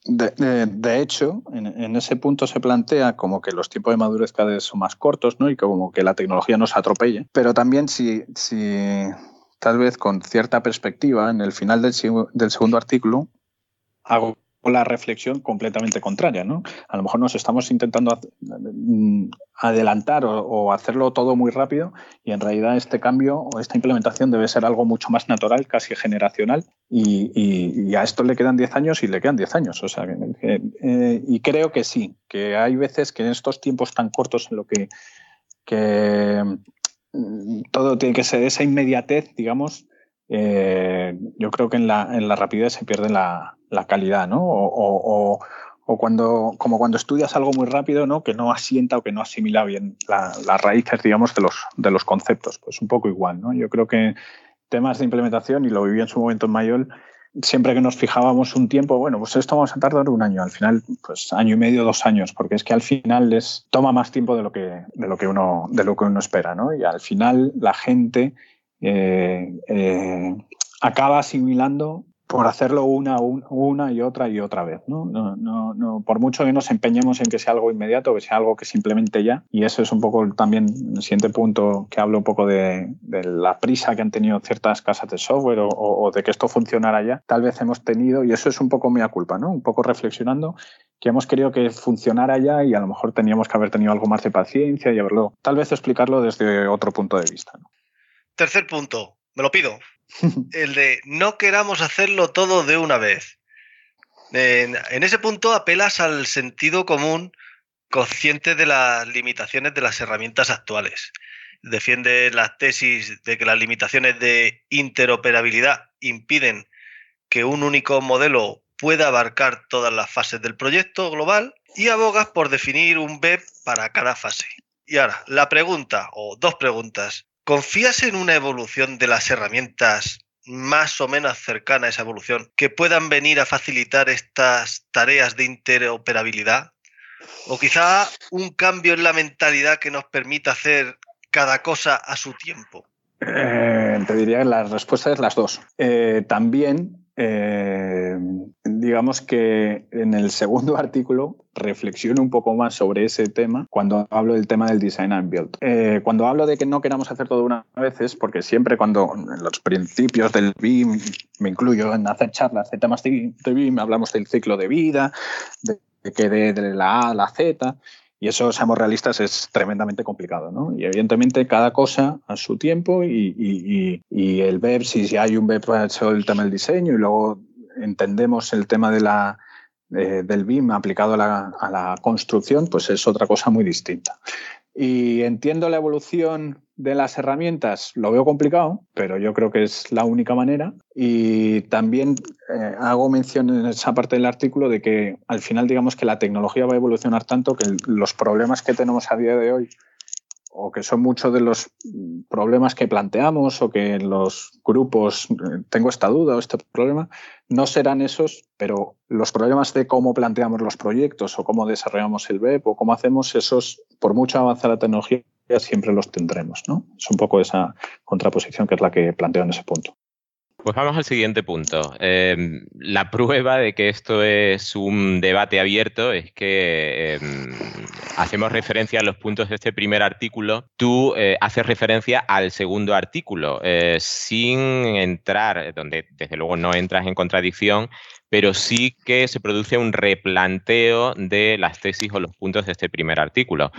De, hecho, en, ese punto se plantea como que los tiempos de madurez cada vez son más cortos, ¿no? Y como que la tecnología nos atropelle. Pero también si, si tal vez con cierta perspectiva, en el final del, segundo artículo, hago la reflexión completamente contraria. ¿no? A lo mejor nos estamos intentando mm, adelantar o, hacerlo todo muy rápido y en realidad este cambio o esta implementación debe ser algo mucho más natural, casi generacional y, a esto le quedan 10 años y le quedan 10 años. O sea, eh, y creo que sí, que hay veces que en estos tiempos tan cortos en lo que, que todo tiene que ser esa inmediatez, digamos. Eh, yo creo que en la, en la rapidez se pierde la, la calidad, ¿no? O, o, cuando, como cuando estudias algo muy rápido, ¿no? Que no asienta o que no asimila bien las raíces, digamos, de los, de los conceptos. Pues un poco igual, ¿no? Yo creo que temas de implementación, y lo viví en su momento en Mayol, siempre que nos fijábamos un tiempo, bueno, pues esto vamos a tardar un año, al final, pues año y medio, dos años, porque es que al final les toma más tiempo de lo que, de lo que, uno, de lo que uno espera, ¿no? Y al final la gente eh, eh, acaba asimilando por hacerlo una, y otra y otra vez. ¿no? No, no, no, por mucho que nos empeñemos en que sea algo inmediato, que sea algo que simplemente ya, y eso es un poco también el siguiente punto que hablo un poco de, la prisa que han tenido ciertas casas de software o, de que esto funcionara ya, tal vez hemos tenido, y eso es un poco mi culpa, ¿no? un poco reflexionando, que hemos querido que funcionara ya y a lo mejor teníamos que haber tenido algo más de paciencia y haberlo, tal vez explicarlo desde otro punto de vista. Tercer punto, me lo pido. <laughs> el de no queramos hacerlo todo de una vez. En, ese punto apelas al sentido común consciente de las limitaciones de las herramientas actuales. Defiende las tesis de que las limitaciones de interoperabilidad impiden que un único modelo pueda abarcar todas las fases del proyecto global y abogas por definir un BEP para cada fase. Y ahora, la pregunta, o dos preguntas. ¿Confías en una evolución de las herramientas más o menos cercana a esa evolución que puedan venir a facilitar estas tareas de interoperabilidad? ¿O quizá un cambio en la mentalidad que nos permita hacer cada cosa a su tiempo? Eh, te diría que la respuesta es las dos. Eh, también eh, digamos que en el segundo <laughs> artículo reflexiono un poco más sobre ese tema cuando hablo del tema del design and build. Eh, cuando hablo de que no queramos hacer todo una vez es porque siempre cuando en los principios del BIM me incluyo en hacer charlas de temas de, BIM, hablamos del ciclo de vida, de, que de, de la A a la Z. Y eso, seamos realistas, es tremendamente complicado, ¿no? Y evidentemente cada cosa a su tiempo y, y, y el BEP, si hay un BEP para el tema del diseño y luego entendemos el tema de la, eh, del BIM aplicado a la, a la, construcción, pues es otra cosa muy distinta. Y entiendo la evolución de las herramientas, lo veo complicado, pero yo creo que es la única manera. Y también eh, hago mención en esa parte del artículo de que al final digamos que la tecnología va a evolucionar tanto que los problemas que tenemos a día de hoy o que son muchos de los problemas que planteamos o que los grupos, tengo esta duda o este problema, no serán esos, pero los problemas de cómo planteamos los proyectos o cómo desarrollamos el web o cómo hacemos esos, por mucho avanzar la tecnología, siempre los tendremos. ¿no? Es un poco esa contraposición que es la que planteo en ese punto. Pues vamos al siguiente punto. Eh, la prueba de que esto es un debate abierto es que eh, hacemos referencia a los puntos de este primer artículo. Tú eh, haces referencia al segundo artículo, eh, sin entrar, donde desde luego no entras en contradicción, pero sí que se produce un replanteo de las tesis o los puntos de este primer artículo.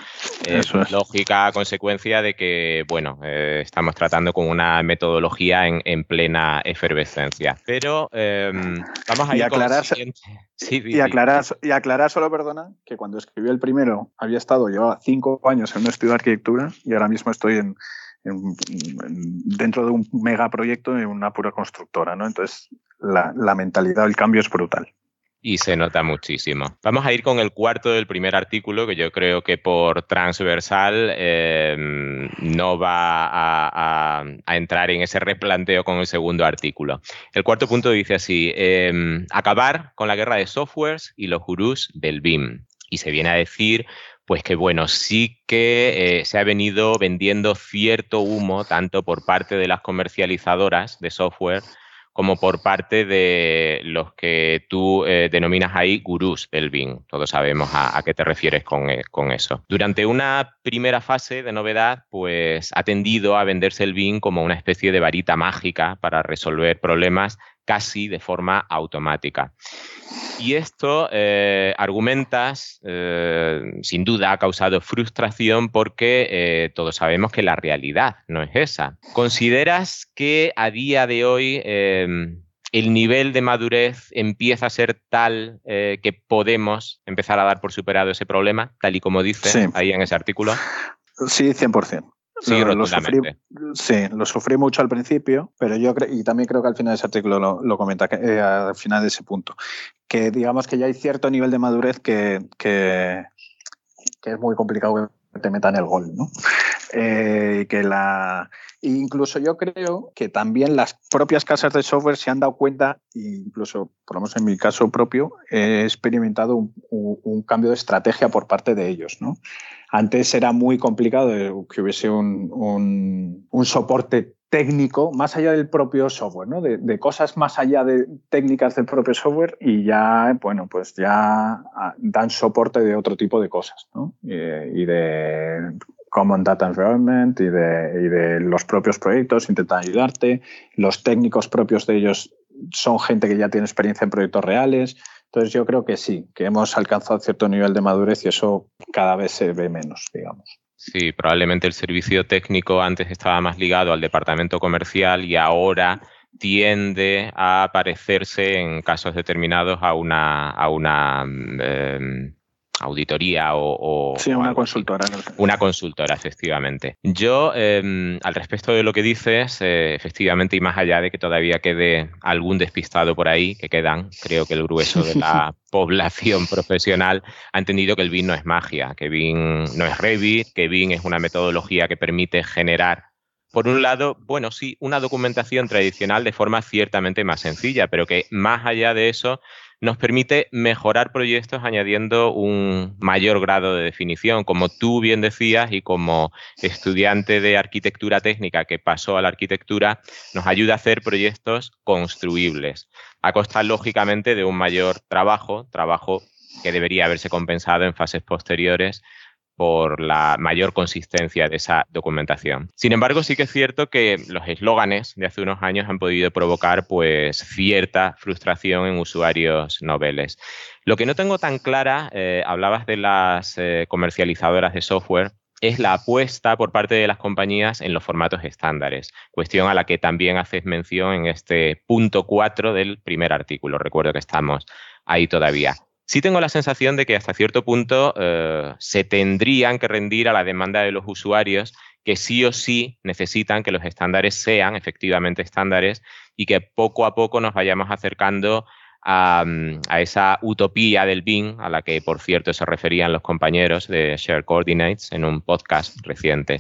Eso es. Lógica consecuencia de que, bueno, eh, estamos tratando con una metodología en, en plena efervescencia. Pero eh, vamos a ir <laughs> y aclarar, con sí, y, aclarar, y aclarar solo, perdona, que cuando escribí el primero había estado yo cinco años en un estudio de arquitectura y ahora mismo estoy en, en, dentro de un megaproyecto en una pura constructora, ¿no? Entonces, la, mentalidad, el cambio es brutal. Y se nota muchísimo. Vamos a ir con el cuarto del primer artículo, que yo creo que por transversal eh, no va a, entrar en ese replanteo con el segundo artículo. El cuarto punto dice así, eh, acabar con la guerra de softwares y los gurús del BIM. Y se viene a decir pues que bueno, sí que eh, se ha venido vendiendo cierto humo tanto por parte de las comercializadoras de software como por parte de los que tú eh, denominas ahí gurús del BIM. Todos sabemos a, qué te refieres con, eh, con, eso. Durante una primera fase de novedad, pues ha tendido a venderse el BIM como una especie de varita mágica para resolver problemas casi de forma automática. Y esto, eh, argumentas, eh, sin duda ha causado frustración porque eh, todos sabemos que la realidad no es esa. ¿Consideras que a día de hoy em, el nivel de madurez empieza a ser tal que podemos empezar a dar por superado ese problema, tal y como dice sí. ahí en ese artículo? Sí, 100%. Sí, lo, sufrí, sí, lo sufrí mucho al principio, pero yo creo, y también creo que al final de ese artículo lo, comenta, que, eh, al final de ese punto, que digamos que ya hay cierto nivel de madurez que, que, que es muy complicado que te metan el gol, ¿no? Eh, que la incluso yo creo que también las propias casas de software se han dado cuenta, incluso por lo menos en mi caso propio, he experimentado un, cambio de estrategia por parte de ellos. ¿no? Antes era muy complicado que hubiese un, soporte técnico más allá del propio software, ¿no? De, cosas más allá de técnicas del propio software y ya, bueno, pues ya ah, dan soporte de otro tipo de cosas, ¿no? Eh, y de Common Data Environment y de, de los propios proyectos, intentan ayudarte. Los técnicos propios de ellos son gente que ya tiene experiencia en proyectos reales. Entonces yo creo que sí, que hemos alcanzado cierto nivel de madurez y eso cada vez se ve menos, digamos. Sí, probablemente el servicio técnico antes estaba más ligado al departamento comercial y ahora tiende a parecerse en casos determinados a una, a una em, auditoría o... sí, una consultora. Una consultora, efectivamente. Yo, em, al respecto de lo que dices, eh, efectivamente, y más allá de que todavía quede algún despistado por ahí, que quedan, creo que el grueso de la <laughs> población profesional ha entendido que el BIM no es magia, que BIM no es Revit, que BIM es una metodología que permite generar por un lado, bueno, sí, una documentación tradicional de forma ciertamente más sencilla, pero que más allá de eso nos permite mejorar proyectos añadiendo un mayor grado de definición. Como tú bien decías y como estudiante de arquitectura técnica que pasó a la arquitectura, nos ayuda a hacer proyectos construibles, a costa lógicamente de un mayor trabajo, trabajo que debería haberse compensado en fases posteriores por la mayor consistencia de esa documentación. Sin embargo, sí que es cierto que los eslóganes de hace unos años han podido provocar pues cierta frustración en usuarios noveles. Lo que no tengo tan clara, eh, hablabas de las eh, comercializadoras de software, es la apuesta por parte de las compañías en los formatos estándares, cuestión a la que también haces mención en este punto 4 del primer artículo. Recuerdo que estamos ahí todavía sí tengo la sensación de que hasta cierto punto eh, se tendrían que rendir a la demanda de los usuarios que sí o sí necesitan que los estándares sean efectivamente estándares y que poco a poco nos vayamos acercando a, mm, esa utopía del BIM, a la que por cierto se referían los compañeros de Share Coordinates en un podcast reciente.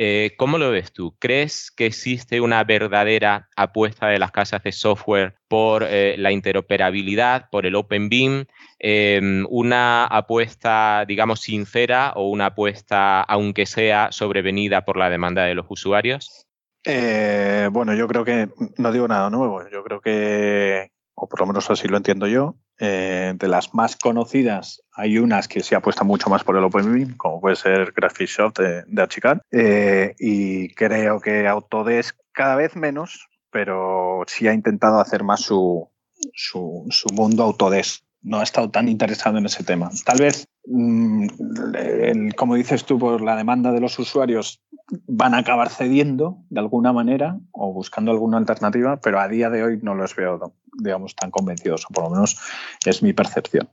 Eh, ¿Cómo lo ves tú? ¿Crees que existe una verdadera apuesta de las casas de software por eh, la interoperabilidad, por el Open BIM? Em, ¿Una apuesta, digamos, sincera o una apuesta, aunque sea sobrevenida por la demanda de los usuarios? Eh, bueno, yo creo que no digo nada nuevo. Yo creo que, o por lo menos así lo entiendo yo, eh, de las más conocidas, hay unas que se apuestan mucho más por el OpenBeam, como puede ser Graphisoft de, de Archicad, eh, y creo que Autodesk cada vez menos, pero sí ha intentado hacer más su, su, su mundo Autodesk. No ha estado tan interesado en ese tema. Tal vez, mm, como dices tú, por la demanda de los usuarios, van a acabar cediendo de alguna manera o buscando alguna alternativa, pero a día de hoy no los veo, digamos, tan convencidos, o por lo menos es mi percepción.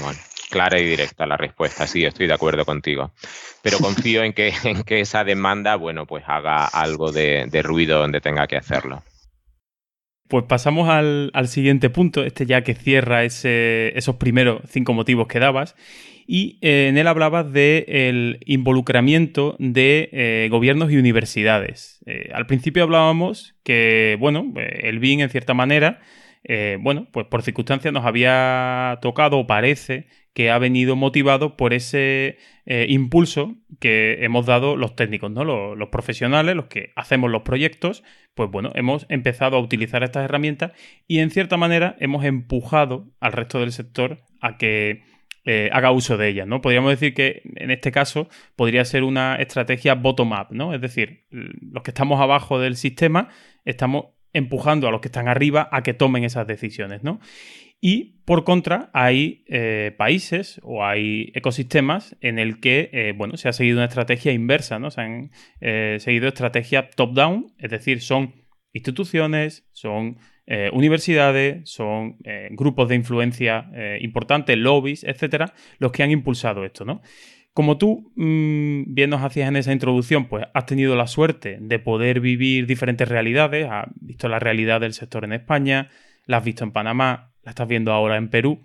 Bueno, clara y directa la respuesta, sí, estoy de acuerdo contigo. Pero confío en que, <laughs> en que esa demanda, bueno, pues haga algo de, ruido donde tenga que hacerlo. Pues pasamos al, siguiente punto, este ya que cierra esos primeros cinco motivos que dabas, y eh, en él hablabas del involucramiento de eh, gobiernos y universidades. Eh, al principio hablábamos que, bueno, el BIN en cierta manera, bueno, pues por circunstancias nos había tocado, o parece que ha venido motivado por ese impulso que hemos dado los técnicos, ¿no? Los, los, profesionales, los que hacemos los proyectos, pues bueno, hemos empezado a utilizar estas herramientas y en cierta manera hemos empujado al resto del sector a que eh, haga uso de ellas, ¿no? Podríamos decir que en este caso podría ser una estrategia bottom-up, ¿no? Es decir, los que estamos abajo del sistema estamos empujando a los que están arriba a que tomen esas decisiones, ¿no? Y por contra, hay eh, países o hay ecosistemas en el que, eh, bueno, se ha seguido una estrategia inversa, ¿no? Se han seguido estrategia top-down, es decir, son instituciones, son eh, universidades, son eh, grupos de influencia eh, importantes, lobbies, etcétera, los que han impulsado esto, ¿no? Como tú mm, bien nos hacías en esa introducción, pues has tenido la suerte de poder vivir diferentes realidades, has visto la realidad del sector en España, la has visto en Panamá, la estás viendo ahora en Perú.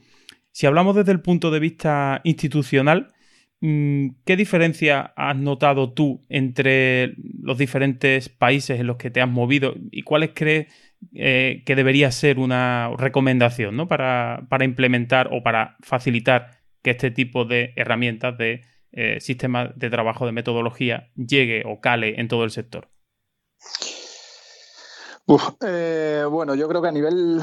Si hablamos desde el punto de vista institucional, mm, ¿qué diferencia has notado tú entre los diferentes países en los que te has movido y cuáles crees eh, que debería ser una recomendación ¿no? para, para implementar o para facilitar que este tipo de herramientas de eh, sistema de trabajo de metodología llegue o cale en todo el sector? Eh, bueno, yo creo que a nivel,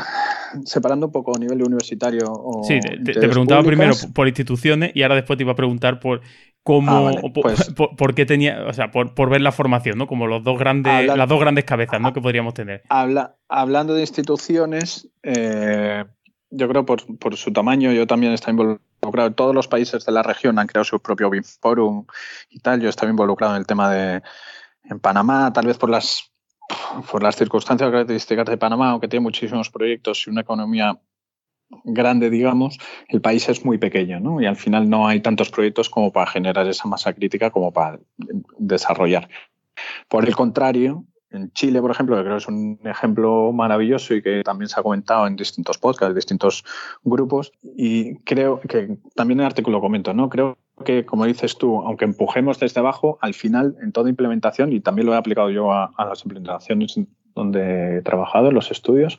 separando un poco a nivel universitario. O sí, te, preguntaba primero por instituciones y ahora después te iba a preguntar por cómo, ah, pues <laughs> por, qué tenía, o sea, por, ver la formación, ¿no? Como los dos grandes, las dos grandes cabezas, ¿no? Que podríamos tener. Habla, hablando de instituciones, eh, yo creo por, por su tamaño, yo también estoy involucrado. Todos los países de la región han creado su propio BIM Forum y tal. Yo estaba involucrado en el tema de en Panamá, tal vez por las por las circunstancias características de Panamá, aunque tiene muchísimos proyectos y una economía grande, digamos, el país es muy pequeño, ¿no? Y al final no hay tantos proyectos como para generar esa masa crítica como para desarrollar. Por el contrario, en Chile, por ejemplo, que creo que es un ejemplo maravilloso y que también se ha comentado en distintos podcasts, distintos grupos, y creo que también en el artículo comento, ¿no? Creo que, como dices tú, aunque empujemos desde abajo, al final, en toda implementación, y también lo he aplicado yo a, las implementaciones donde he trabajado, en los estudios,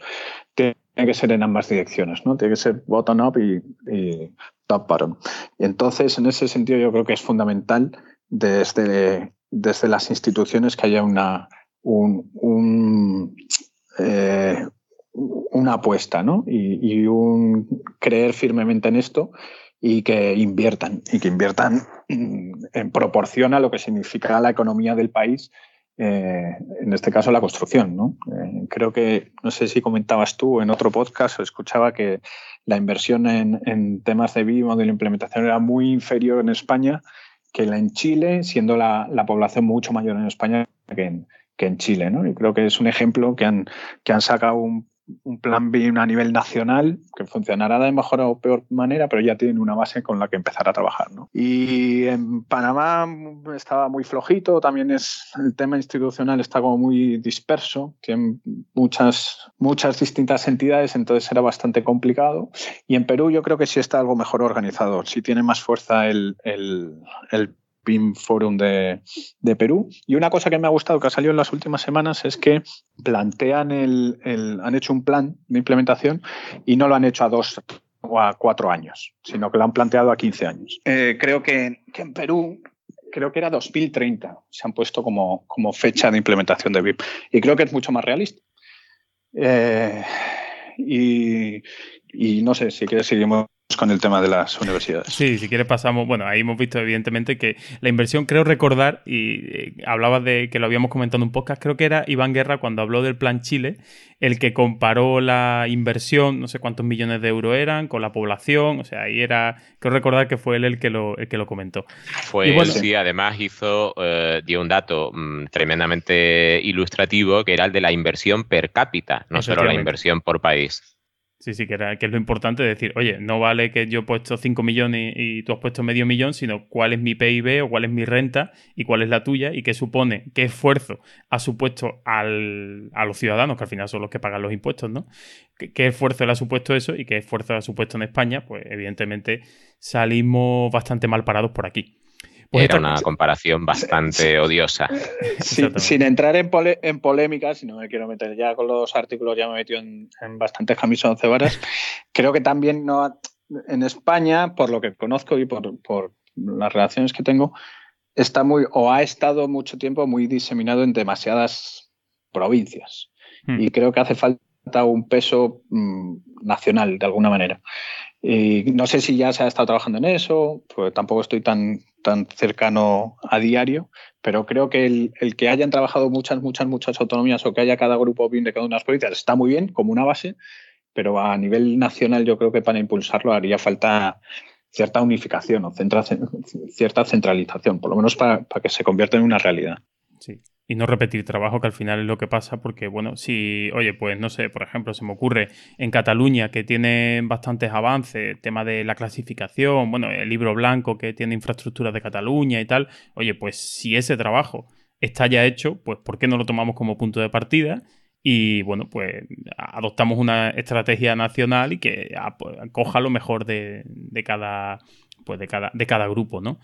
tiene que ser en ambas direcciones, ¿no? Tiene que ser bottom-up y, top-bottom. Y entonces, en ese sentido, yo creo que es fundamental desde, desde las instituciones que haya una un, eh, una apuesta ¿no? y, un creer firmemente en esto y que inviertan y que inviertan en proporción a lo que significará la economía del país eh, en este caso la construcción. ¿no? Eh, creo que, no sé si comentabas tú en otro podcast o escuchaba que la inversión en, temas de BIM o de la implementación era muy inferior en España que la en Chile, siendo la, la población mucho mayor en España que en, que en Chile. ¿no? Y creo que es un ejemplo que han, que han sacado un, plan B a nivel nacional que funcionará de mejor o peor manera, pero ya tienen una base con la que empezar a trabajar. ¿no? Y en Panamá estaba muy flojito, también es el tema institucional está como muy disperso, tienen muchas, muchas distintas entidades, entonces era bastante complicado. Y en Perú yo creo que sí está algo mejor organizado, sí tiene más fuerza el, el, el BIM Forum de, Perú. Y una cosa que me ha gustado que ha salido en las últimas semanas es que plantean el, han hecho un plan de implementación y no lo han hecho a dos o a cuatro años, sino que lo han planteado a 15 años. Eh, creo que, en Perú creo que era 2030, se han puesto como, fecha de implementación de BIM. Y creo que es mucho más realista. Eh, y, no sé, si quieres seguimos con el tema de las universidades. Sí, si quieres pasamos, bueno, ahí hemos visto evidentemente que la inversión, creo recordar, y eh, hablabas de que lo habíamos comentado en un podcast, creo que era Iván Guerra cuando habló del plan Chile, el que comparó la inversión, no sé cuántos millones de euros eran, con la población, o sea, ahí era, creo recordar que fue él el que lo, el que lo comentó. Fue él, sí, además hizo, eh, dio un dato mm, tremendamente ilustrativo, que era el de la inversión per cápita, no solo la inversión por país. Sí, sí, que, era, que es lo importante de decir, oye, no vale que yo he puesto 5 millones y, tú has puesto medio millón, sino cuál es mi PIB o cuál es mi renta y cuál es la tuya y qué supone, qué esfuerzo ha supuesto al, a los ciudadanos, que al final son los que pagan los impuestos, ¿no? ¿Qué, ¿Qué, esfuerzo le ha supuesto eso y qué esfuerzo ha supuesto en España? Pues evidentemente salimos bastante mal parados por aquí. Pues Era una comparación bastante odiosa. sin entrar en, en polémicas, si no me quiero meter ya con los artículos, ya me he metido en, bastantes camisas once varas. Creo que también no en España, por lo que conozco y por, las relaciones que tengo, está muy o ha estado mucho tiempo muy diseminado en demasiadas provincias. Hmm. Y creo que hace falta un peso mm, nacional de alguna manera. No sé si ya se ha estado trabajando en eso, pues tampoco estoy tan, tan cercano a diario, pero creo que el, que hayan trabajado muchas, muchas, muchas autonomías o que haya cada grupo BIM de cada una de las provincias está muy bien como una base, pero a nivel nacional yo creo que para impulsarlo haría falta cierta unificación o cierta centralización, por lo menos para, para que se convierta en una realidad. Sí. Y no repetir trabajo, que al final es lo que pasa, porque, bueno, si, oye, pues no sé, por ejemplo, se me ocurre en Cataluña que tiene bastantes avances, tema de la clasificación, bueno, el libro blanco que tiene infraestructuras de Cataluña y tal, oye, pues si ese trabajo está ya hecho, pues ¿por qué no lo tomamos como punto de partida? Y bueno, pues adoptamos una estrategia nacional y que ah, pues, coja lo mejor de, de cada pues de cada, de cada grupo, ¿no?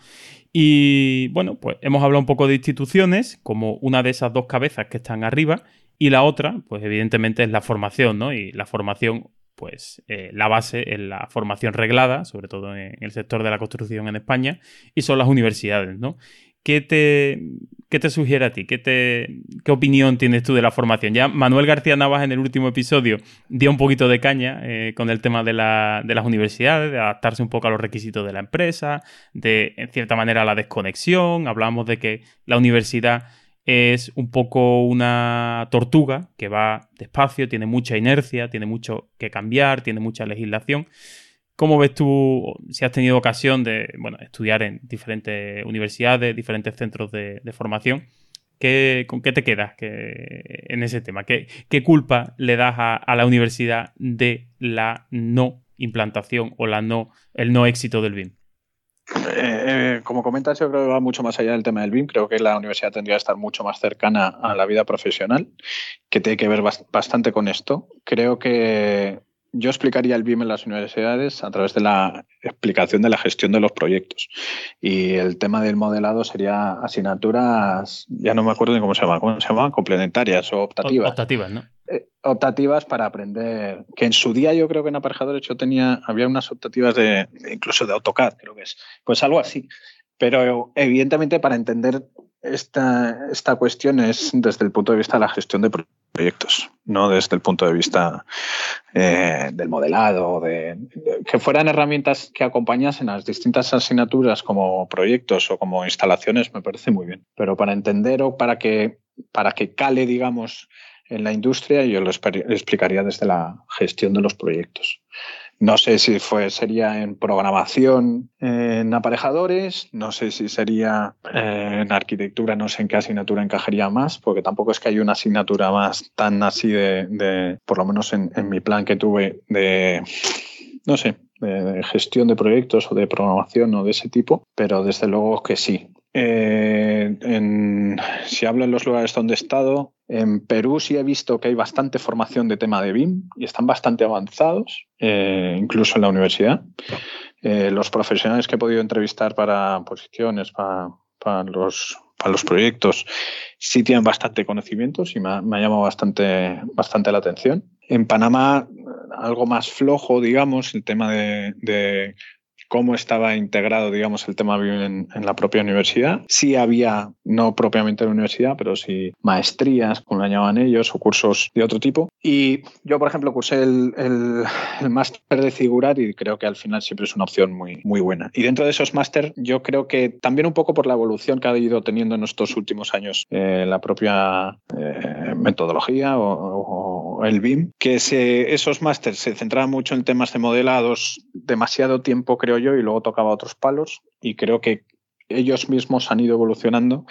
Y bueno, pues hemos hablado un poco de instituciones, como una de esas dos cabezas que están arriba, y la otra, pues evidentemente es la formación, ¿no? Y la formación, pues eh, la base es la formación reglada, sobre todo en el sector de la construcción en España, y son las universidades, ¿no? ¿Qué te, ¿qué te sugiere a ti? ¿Qué, te, ¿Qué opinión tienes tú de la formación? Ya Manuel García Navas en el último episodio dio un poquito de caña eh, con el tema de, la, de, las universidades, de adaptarse un poco a los requisitos de la empresa, de, en cierta manera, la desconexión. Hablamos de que la universidad es un poco una tortuga que va despacio, tiene mucha inercia, tiene mucho que cambiar, tiene mucha legislación. ¿Cómo ves tú, si has tenido ocasión de bueno, estudiar en diferentes universidades, diferentes centros de, formación? ¿qué, ¿Con qué te quedas en ese tema? ¿Qué, culpa le das a, la universidad de la no implantación o la no, el no éxito del BIM? Eh, eh, como comentas, yo creo que va mucho más allá del tema del BIM. Creo que la universidad tendría que estar mucho más cercana a la vida profesional, que tiene que ver bastante con esto. Creo que yo explicaría el BIM en las universidades a través de la explicación de la gestión de los proyectos. Y el tema del modelado sería asignaturas, ya no me acuerdo ni cómo se llama, ¿cómo se llama? Complementarias o optativas. Optativas, ¿no? Eh, optativas para aprender, que en su día yo creo que en aparejadores yo tenía, había unas optativas de, incluso de AutoCAD, creo que es, pues algo así. Pero evidentemente para entender esta, esta cuestión es desde el punto de vista de la gestión de proyectos, no desde el punto de vista eh, del modelado, de, que fueran herramientas que acompañasen las distintas asignaturas como proyectos o como instalaciones, me parece muy bien. Pero para entender o para que, para que cale, digamos, en la industria, yo lo explicaría desde la gestión de los proyectos. No sé si fue, sería en programación en aparejadores, no sé si sería eh, en arquitectura, no sé en qué asignatura encajaría más, porque tampoco es que haya una asignatura más tan así de, por lo menos en, mi plan que tuve de, no sé, de gestión de proyectos o de programación o de ese tipo, pero desde luego que sí. Eh, en, si hablo en los lugares donde he estado, en Perú sí he visto que hay bastante formación de tema de BIM y están bastante avanzados, eh, incluso en la universidad. Eh, los profesionales que he podido entrevistar para posiciones, para, los, para los proyectos, sí tienen bastante conocimientos y me ha, llamado bastante, bastante la atención. En Panamá, algo más flojo, digamos, el tema de cómo estaba integrado, digamos, el tema en, la propia universidad. Sí había, no propiamente en la universidad, pero sí maestrías, como lo llamaban ellos, o cursos de otro tipo. Y yo, por ejemplo, cursé el, máster de figurar y creo que al final siempre es una opción muy, buena. Y dentro de esos máster, yo creo que también un poco por la evolución que ha ido teniendo en estos últimos años eh, la propia eh, metodología o, el BIM, que esos másters se centraban mucho en temas de modelados demasiado tiempo, creo yo, y luego tocaba otros palos. Y creo que ellos mismos han ido evolucionando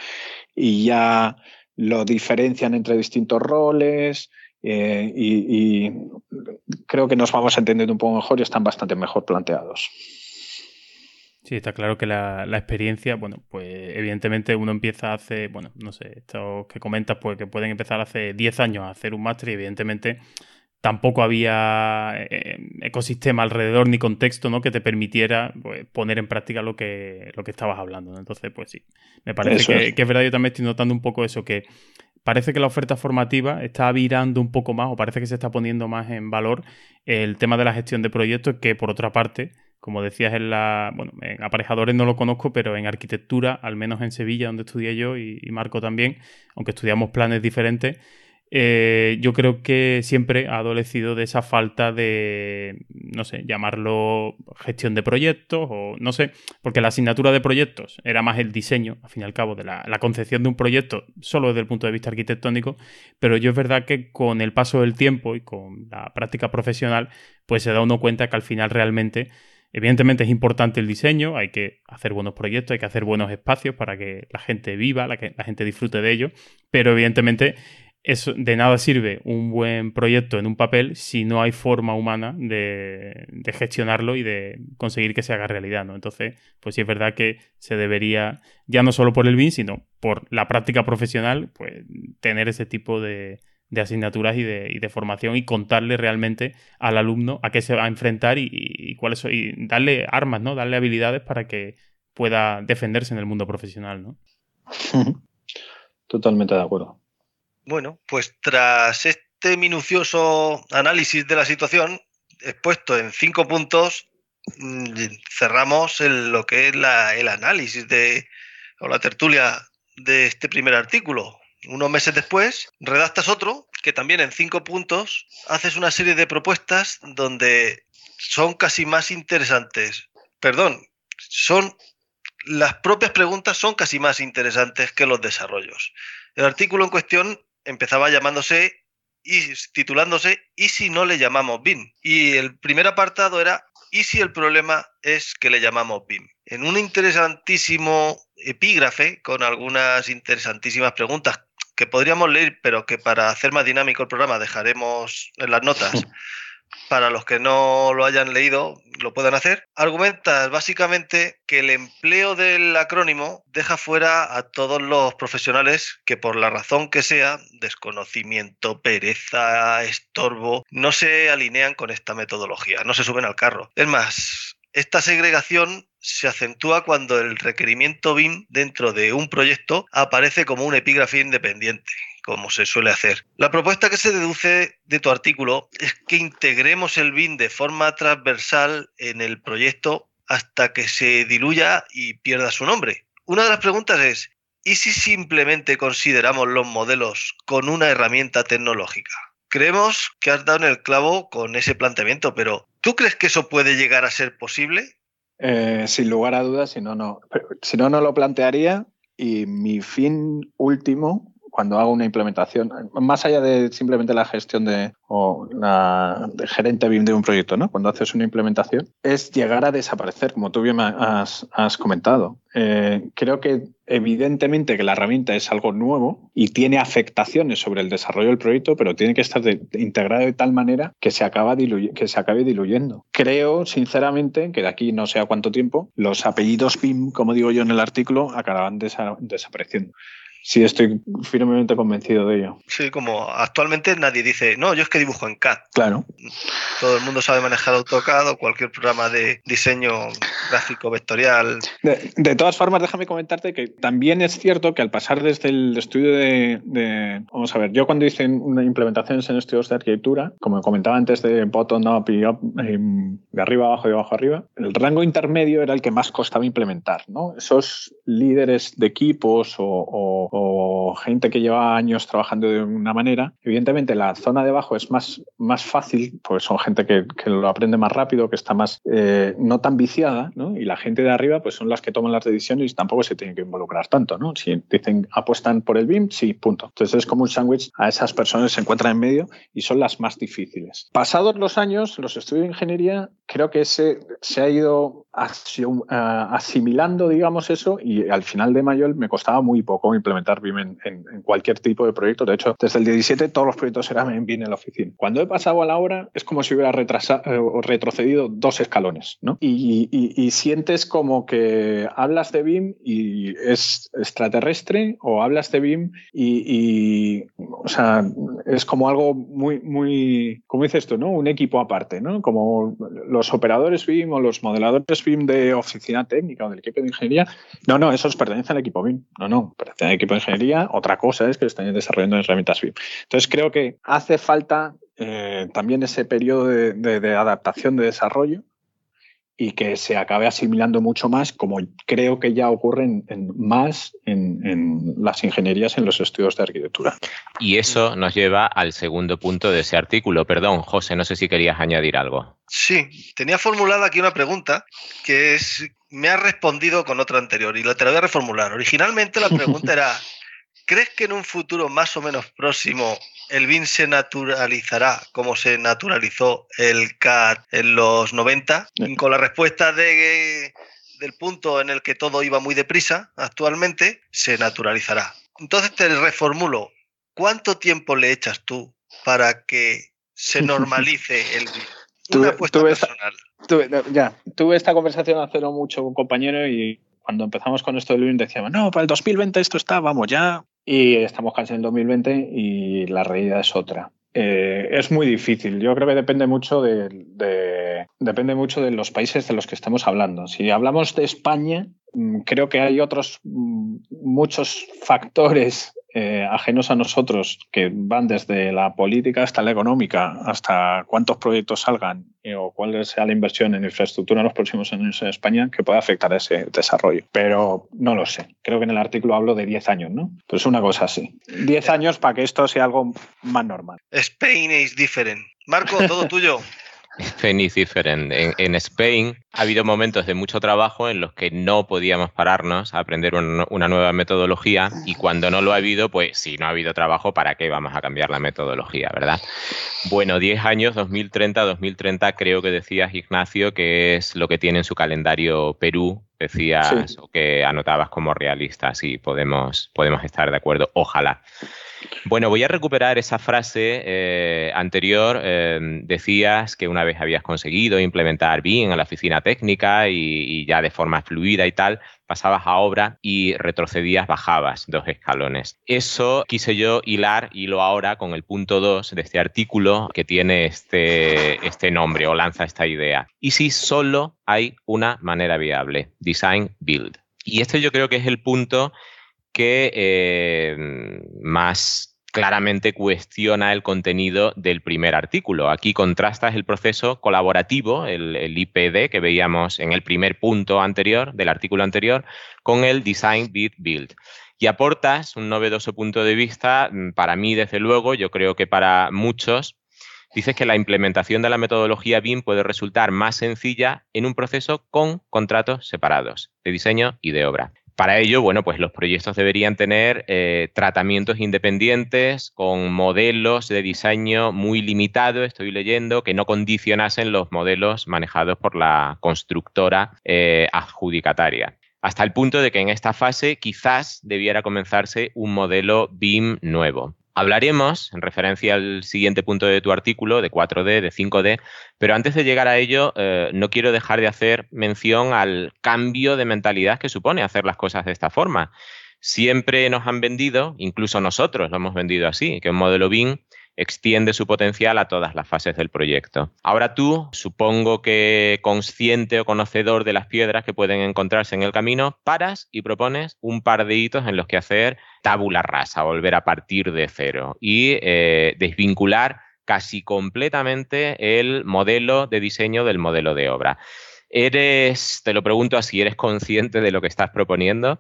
y ya lo diferencian entre distintos roles. Eh, y, creo que nos vamos entendiendo un poco mejor y están bastante mejor planteados. Sí, está claro que la, la, experiencia, bueno, pues evidentemente uno empieza hace, bueno, no sé, estos que comentas, pues que pueden empezar hace 10 años a hacer un máster y evidentemente tampoco había eh, ecosistema alrededor ni contexto ¿no? que te permitiera pues, poner en práctica lo que, lo que estabas hablando. Entonces, pues sí, me parece que es. verdad, yo también estoy notando un poco eso, que parece que la oferta formativa está virando un poco más o parece que se está poniendo más en valor el tema de la gestión de proyectos que por otra parte, como decías en la, bueno, en aparejadores no lo conozco, pero en arquitectura, al menos en Sevilla donde estudié yo y Marco también, aunque estudiamos planes diferentes, eh, yo creo que siempre ha adolecido de esa falta de, no sé, llamarlo gestión de proyectos o no sé, porque la asignatura de proyectos era más el diseño, al fin y al cabo, de la, concepción de un proyecto solo desde el punto de vista arquitectónico, pero yo es verdad que con el paso del tiempo y con la práctica profesional, pues se da uno cuenta que al final realmente Evidentemente es importante el diseño, hay que hacer buenos proyectos, hay que hacer buenos espacios para que la gente viva, la gente disfrute de ello, pero evidentemente eso, de nada sirve un buen proyecto en un papel si no hay forma humana de, gestionarlo y de conseguir que se haga realidad, ¿no? Entonces, pues sí es verdad que se debería, ya no solo por el BIM, sino por la práctica profesional, pues tener ese tipo de, asignaturas y de, formación y contarle realmente al alumno a qué se va a enfrentar y, cuáles son, y darle armas, ¿no? Darle habilidades para que pueda defenderse en el mundo profesional, ¿no? <laughs> Totalmente de acuerdo. Bueno, pues tras este minucioso análisis de la situación, expuesto en cinco puntos, mm, cerramos lo que es el análisis de, o la tertulia de este primer artículo. Unos meses después, redactas otro que también en cinco puntos haces una serie de propuestas donde son casi más interesantes. Perdón, son las propias preguntas son casi más interesantes que los desarrollos. El artículo en cuestión empezaba llamándose y titulándose ¿Y si no le llamamos BIM? Y el primer apartado era ¿Y si el problema es que le llamamos BIM? En un interesantísimo epígrafe con algunas interesantísimas preguntas que podríamos leer, pero que para hacer más dinámico el programa dejaremos en las notas. <laughs> para los que no lo hayan leído, lo puedan hacer. Argumentas básicamente que el empleo del acrónimo deja fuera a todos los profesionales que por la razón que sea, desconocimiento, pereza, estorbo, no se alinean con esta metodología, no se suben al carro. Es más, esta segregación se acentúa cuando el requerimiento BIM dentro de un proyecto aparece como un epígrafe independiente como se suele hacer. La propuesta que se deduce de tu artículo es que integremos el BIM de forma transversal en el proyecto hasta que se diluya y pierda su nombre. Una de las preguntas es, ¿y si simplemente consideramos los modelos con una herramienta tecnológica? Creemos que has dado en el clavo con ese planteamiento, pero ¿tú crees que eso puede llegar a ser posible? Eh, sin lugar a dudas, si no, no. Si no, no lo plantearía. Y mi fin último cuando hago una implementación, más allá de simplemente la gestión de, o la de gerente BIM de un proyecto, ¿no? Cuando haces una implementación, es llegar a desaparecer, como tú bien has, has comentado. Eh, creo que evidentemente que la herramienta es algo nuevo y tiene afectaciones sobre el desarrollo del proyecto, pero tiene que estar integrado de tal manera que se, acaba que se acabe diluyendo. Creo, sinceramente, que de aquí no sé a cuánto tiempo, los apellidos BIM, como digo yo en el artículo, acabarán desapareciendo. Sí, estoy firmemente convencido de ello. Sí, como actualmente nadie dice, no, yo es que dibujo en CAD. Claro. Todo el mundo sabe manejar AutoCAD o cualquier programa de diseño gráfico vectorial. De, todas formas, déjame comentarte que también es cierto que al pasar desde el estudio de, vamos a ver, yo cuando hice una implementaciones en estudios de arquitectura, como comentaba antes de bottom up y up, de arriba abajo y abajo arriba, el rango intermedio era el que más costaba implementar, ¿no? Esos líderes de equipos o o gente que lleva años trabajando de una manera, evidentemente la zona de abajo es más, más fácil, pues son gente que, lo aprende más rápido, que está más eh, no tan viciada, ¿no? Y la gente de arriba, pues son las que toman las decisiones y tampoco se tienen que involucrar tanto, ¿no? Si dicen apuestan por el BIM, sí, punto. Entonces es como un sándwich, a esas personas se encuentran en medio y son las más difíciles. Pasados los años, los estudios de ingeniería, creo que se, se ha ido asimilando, digamos, eso, y al final de mayo me costaba muy poco implementar BIM en, cualquier tipo de proyecto. De hecho, desde el 17 todos los proyectos eran en BIM en la oficina. Cuando he pasado a la hora, es como si hubiera retrasado, eh, retrocedido dos escalones, ¿no? Y, sientes como que hablas de BIM y es extraterrestre, o hablas de BIM y, o sea, es como algo muy, muy, como dices tú, ¿no? Un equipo aparte, ¿no? Como los operadores BIM o los modeladores BIM de oficina técnica o del equipo de ingeniería. No, no, esos pertenecen al equipo BIM. No, no, pertenecen al equipo de ingeniería. Otra cosa es que están desarrollando herramientas BIM. Entonces creo que hace falta eh, también ese periodo de adaptación de desarrollo y que se acabe asimilando mucho más, como creo que ya ocurre en, más en, las ingenierías en los estudios de arquitectura. Y eso nos lleva al segundo punto de ese artículo. Perdón, José, no sé si querías añadir algo. Sí, tenía formulada aquí una pregunta que es, me ha respondido con otra anterior y la te la voy a reformular. Originalmente la pregunta era, <laughs> ¿crees que en un futuro más o menos próximo el BIM se naturalizará como se naturalizó el CAD en los 90? Con la respuesta de, del punto en el que todo iba muy deprisa, actualmente se naturalizará. Entonces te reformulo, ¿cuánto tiempo le echas tú para que se <laughs> normalice el BIM? Una apuesta personal. Tuve, ya, tuve esta conversación hace no mucho con un compañero y cuando empezamos con esto del BIM decíamos, no, para el 2020 esto está, vamos ya. Y estamos casi en el 2020 y la realidad es otra. Eh, es muy difícil. Yo creo que depende mucho de, depende mucho de los países de los que estemos hablando. Si hablamos de España, mm, creo que hay otros mm, muchos factores eh, ajenos a nosotros, que van desde la política hasta la económica, hasta cuántos proyectos salgan eh, o cuál sea la inversión en infraestructura en los próximos años en España, que pueda afectar a ese desarrollo. Pero no lo sé. Creo que en el artículo hablo de 10 años, ¿no? Pues es una cosa así. 10 años para que esto sea algo más normal. Spain is different. Marco, todo tuyo. Spain is different. En, en, Spain ha habido momentos de mucho trabajo en los que no podíamos pararnos a aprender una nueva metodología y cuando no lo ha habido, pues si no ha habido trabajo, ¿para qué vamos a cambiar la metodología, verdad? Bueno, 10 años, 2030, 2030, creo que decías, Ignacio, que es lo que tiene en su calendario Perú, decías o que anotabas como realista, sí, podemos, podemos estar de acuerdo, ojalá. Bueno, voy a recuperar esa frase eh, anterior. Eh, decías que una vez habías conseguido implementar bien en la oficina técnica y, ya de forma fluida y tal, pasabas a obra y retrocedías, bajabas dos escalones. Eso quise yo hilar, hilo ahora con el punto 2 de este artículo que tiene este, este nombre o lanza esta idea. Y si solo hay una manera viable, design build. Y este yo creo que es el punto que eh, más claramente cuestiona el contenido del primer artículo. Aquí contrastas el proceso colaborativo, el, IPD que veíamos en el primer punto anterior, del artículo anterior, con el Design Bit Build. Y aportas un novedoso punto de vista, mm, para mí desde luego, yo creo que para muchos, dices que la implementación de la metodología BIM puede resultar más sencilla en un proceso con contratos separados de diseño y de obra. Para ello, bueno, pues los proyectos deberían tener eh, tratamientos independientes con modelos de diseño muy limitados, estoy leyendo, que no condicionasen los modelos manejados por la constructora eh, adjudicataria. Hasta el punto de que en esta fase quizás debiera comenzarse un modelo BIM nuevo. Hablaremos, en referencia al siguiente punto de tu artículo, de 4D, de 5D, pero antes de llegar a ello, eh, no quiero dejar de hacer mención al cambio de mentalidad que supone hacer las cosas de esta forma. Siempre nos han vendido, incluso nosotros lo hemos vendido así, que un modelo BIM extiende su potencial a todas las fases del proyecto. Ahora tú, supongo que consciente o conocedor de las piedras que pueden encontrarse en el camino, paras y propones un par de hitos en los que hacer tabula rasa, volver a partir de cero y eh, desvincular casi completamente el modelo de diseño del modelo de obra. ¿Eres, te lo pregunto así, ¿eres consciente de lo que estás proponiendo?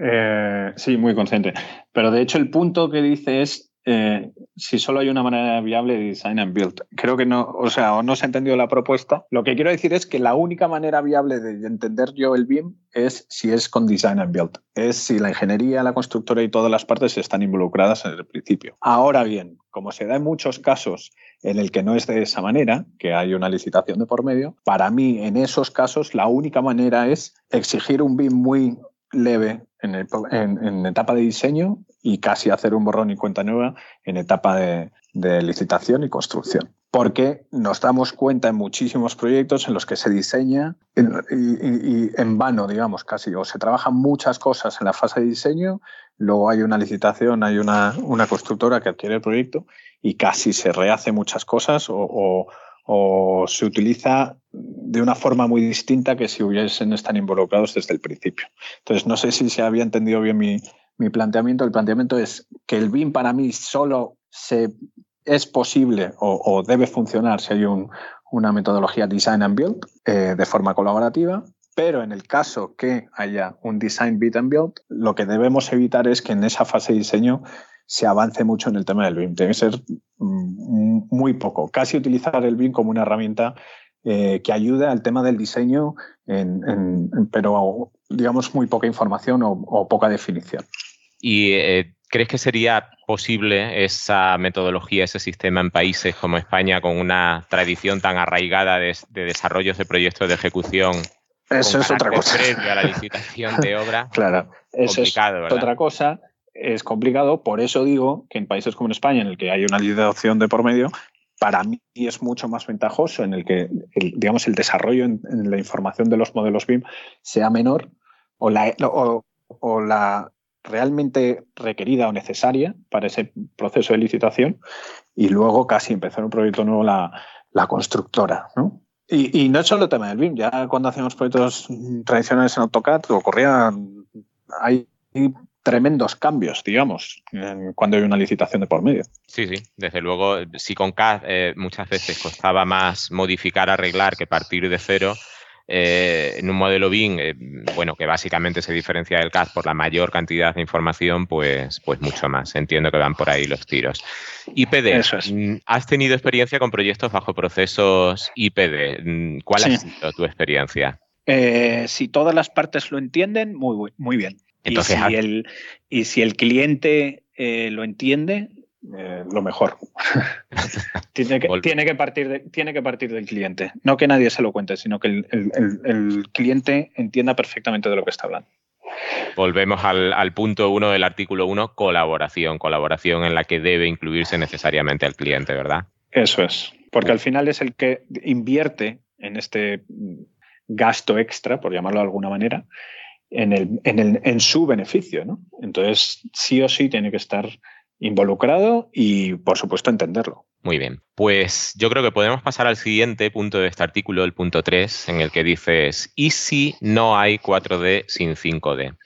Eh, sí, muy consciente. Pero de hecho el punto que dice es eh, si solo hay una manera viable de design and build. Creo que no, o sea, no se ha entendido la propuesta. Lo que quiero decir es que la única manera viable de entender yo el BIM es si es con design and build. Es si la ingeniería, la constructora y todas las partes están involucradas en el principio. Ahora bien, como se da en muchos casos en el que no es de esa manera, que hay una licitación de por medio, para mí en esos casos la única manera es exigir un BIM muy leve en, en, etapa de diseño y casi hacer un borrón y cuenta nueva en etapa de, licitación y construcción. Porque nos damos cuenta en muchísimos proyectos en los que se diseña y, en vano, digamos, casi, o se trabajan muchas cosas en la fase de diseño, luego hay una licitación, hay una, una constructora que adquiere el proyecto y casi se rehace muchas cosas o, o se utiliza de una forma muy distinta que si hubiesen estado involucrados desde el principio. Entonces, no sé si se había entendido bien mi, planteamiento. El planteamiento es que el BIM para mí solo es posible o, debe funcionar si hay una metodología design and build eh, de forma colaborativa, pero en el caso que haya un design, build and build, lo que debemos evitar es que en esa fase de diseño se avance mucho en el tema del BIM. Tiene que ser mm, muy poco, casi utilizar el BIM como una herramienta eh, que ayude al tema del diseño, pero digamos muy poca información o, poca definición. Y eh, ¿Crees que sería posible esa metodología, ese sistema en países como España con una tradición tan arraigada de, desarrollos de proyectos de ejecución? Eso es otra cosa. a la licitación de obra. <laughs> claro, eso es otra cosa. Es complicado, por eso digo que en países como en España, en el que hay una licitación de por medio, para mí es mucho más ventajoso en el que, digamos, el desarrollo en, la información de los modelos BIM sea menor o la, o, la realmente requerida o necesaria para ese proceso de licitación y luego casi empezar un proyecto nuevo la, constructora. ¿no? Y, y, no es solo el tema del BIM, ya cuando hacíamos proyectos tradicionales en AutoCAD ocurría, hay tremendos cambios, digamos, cuando hay una licitación de por medio. Sí, sí, desde luego, si con CAD eh, muchas veces costaba más modificar, arreglar que partir de cero, eh, en un modelo BIM, eh, bueno, que básicamente se diferencia del CAD por la mayor cantidad de información, pues, pues mucho más. Entiendo que van por ahí los tiros. IPD, mm, ¿has tenido experiencia con proyectos bajo procesos IPD? Mm, ¿Cuál ha sido tu experiencia? si todas las partes lo entienden, muy, muy bien y, si el, y si el cliente eh, lo entiende, eh, lo mejor. <laughs> tiene, que, tiene, que partir de, tiene que partir del cliente. No que nadie se lo cuente, sino que el, cliente entienda perfectamente de lo que está hablando. Volvemos al, punto uno del artículo 1, colaboración. Colaboración en la que debe incluirse necesariamente el cliente, ¿verdad? Eso es. Porque al final es el que invierte en este gasto extra, por llamarlo de alguna manera, en, el, en, el, en su beneficio. ¿no? Entonces, sí o sí tiene que estar involucrado y, por supuesto, entenderlo. Muy bien. Pues yo creo que podemos pasar al siguiente punto de este artículo, el punto 3, en el que dices, ¿y si no hay 4D sin 5D?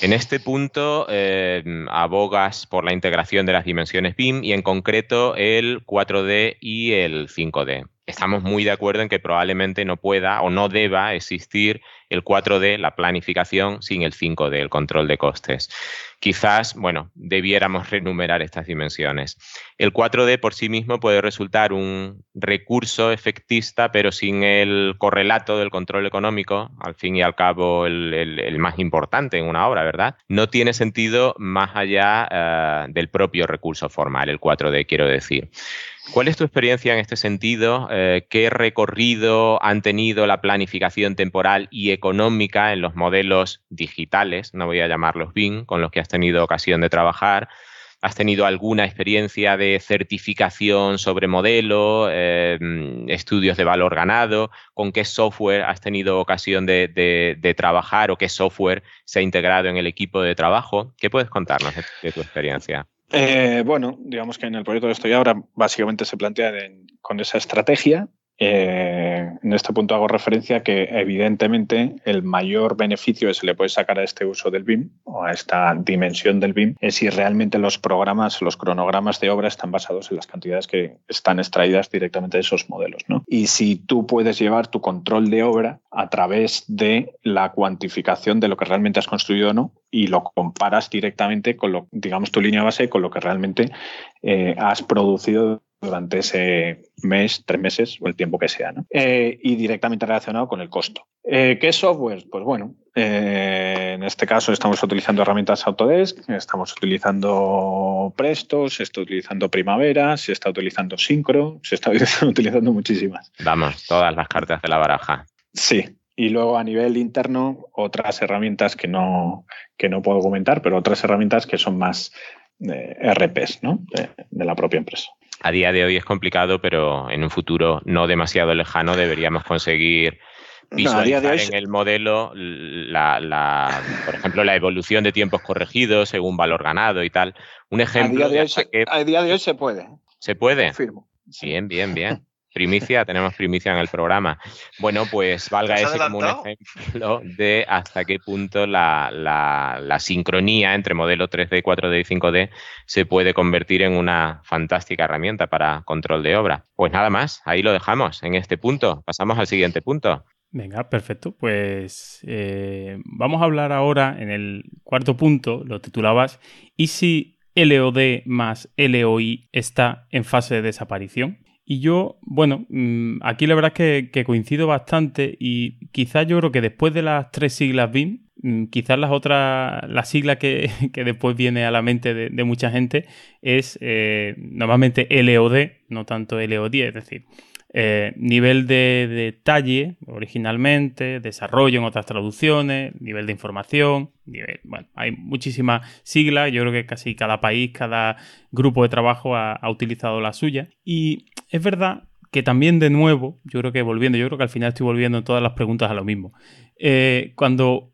En este punto eh, abogas por la integración de las dimensiones BIM y en concreto el 4D y el 5D. Estamos muy de acuerdo en que probablemente no pueda o no deba existir el 4D, la planificación, sin el 5D, el control de costes. Quizás, bueno, debiéramos renumerar estas dimensiones. El 4D por sí mismo puede resultar un recurso efectista, pero sin el correlato del control económico, al fin y al cabo el, más importante en una obra, ¿verdad? No tiene sentido más allá eh, del propio recurso formal, el 4D, quiero decir. ¿Cuál es tu experiencia en este sentido? Eh, ¿Qué recorrido han tenido la planificación temporal y económica en los modelos digitales, no voy a llamarlos BIM, con los que has tenido ocasión de trabajar? ¿Has tenido alguna experiencia de certificación sobre modelo, eh, estudios de valor ganado? ¿Con qué software has tenido ocasión de, trabajar o qué software se ha integrado en el equipo de trabajo? ¿Qué puedes contarnos de tu experiencia? Eh, bueno, digamos que en el proyecto que estoy ahora básicamente se plantea con esa estrategia eh, en este punto hago referencia que evidentemente el mayor beneficio que se le puede sacar a este uso del BIM o a esta dimensión del BIM es si realmente los programas, los cronogramas de obra están basados en las cantidades que están extraídas directamente de esos modelos. ¿no? Y si tú puedes llevar tu control de obra a través de la cuantificación de lo que realmente has construido o no y lo comparas directamente con lo, digamos, tu línea base con lo que realmente eh, has producido durante ese mes, tres meses o el tiempo que sea, ¿no? Eh, y directamente relacionado con el costo. Eh, ¿Qué software? Pues bueno, eh, en este caso estamos utilizando herramientas Autodesk, estamos utilizando Presto, se está utilizando Primavera, se está utilizando Syncro, se está <laughs> utilizando muchísimas. Vamos, todas las cartas de la baraja. Sí, y luego a nivel interno, otras herramientas que no, que no puedo comentar, pero otras herramientas que son más RPs ¿no? de la propia empresa a día de hoy es complicado, pero en un futuro no demasiado lejano deberíamos conseguir visualizar en el modelo la, por ejemplo, la evolución de tiempos corregidos según valor ganado y tal. Un ejemplo. A día de, hoy, se, a día de hoy se puede. ¿Se puede? Firmo. Bien, bien, bien. Primicia, tenemos primicia en el programa. Bueno, pues valga ese como un ejemplo de hasta qué punto la, la, sincronía entre modelo 3D, 4D y 5D se puede convertir en una fantástica herramienta para control de obra. Pues nada más, ahí lo dejamos en este punto. Pasamos al siguiente punto. Venga, perfecto. Pues eh, vamos a hablar ahora en el cuarto punto, lo titulabas, ¿y si LOD más LOI está en fase de desaparición? Y yo, bueno, mm, aquí la verdad es que, coincido bastante y quizás yo creo que después de las tres siglas BIM, Mm, quizás las otras, la sigla que, <laughs> después viene a la mente de, mucha gente es eh, normalmente LOD, no tanto LOD, es decir, eh, nivel de, detalle originalmente, desarrollo en otras traducciones, nivel de información, nivel, bueno, hay muchísimas siglas, yo creo que casi cada país, cada grupo de trabajo ha, utilizado la suya. Y es verdad que también de nuevo, yo creo que volviendo, yo creo que al final estoy volviendo en todas las preguntas a lo mismo. Eh, cuando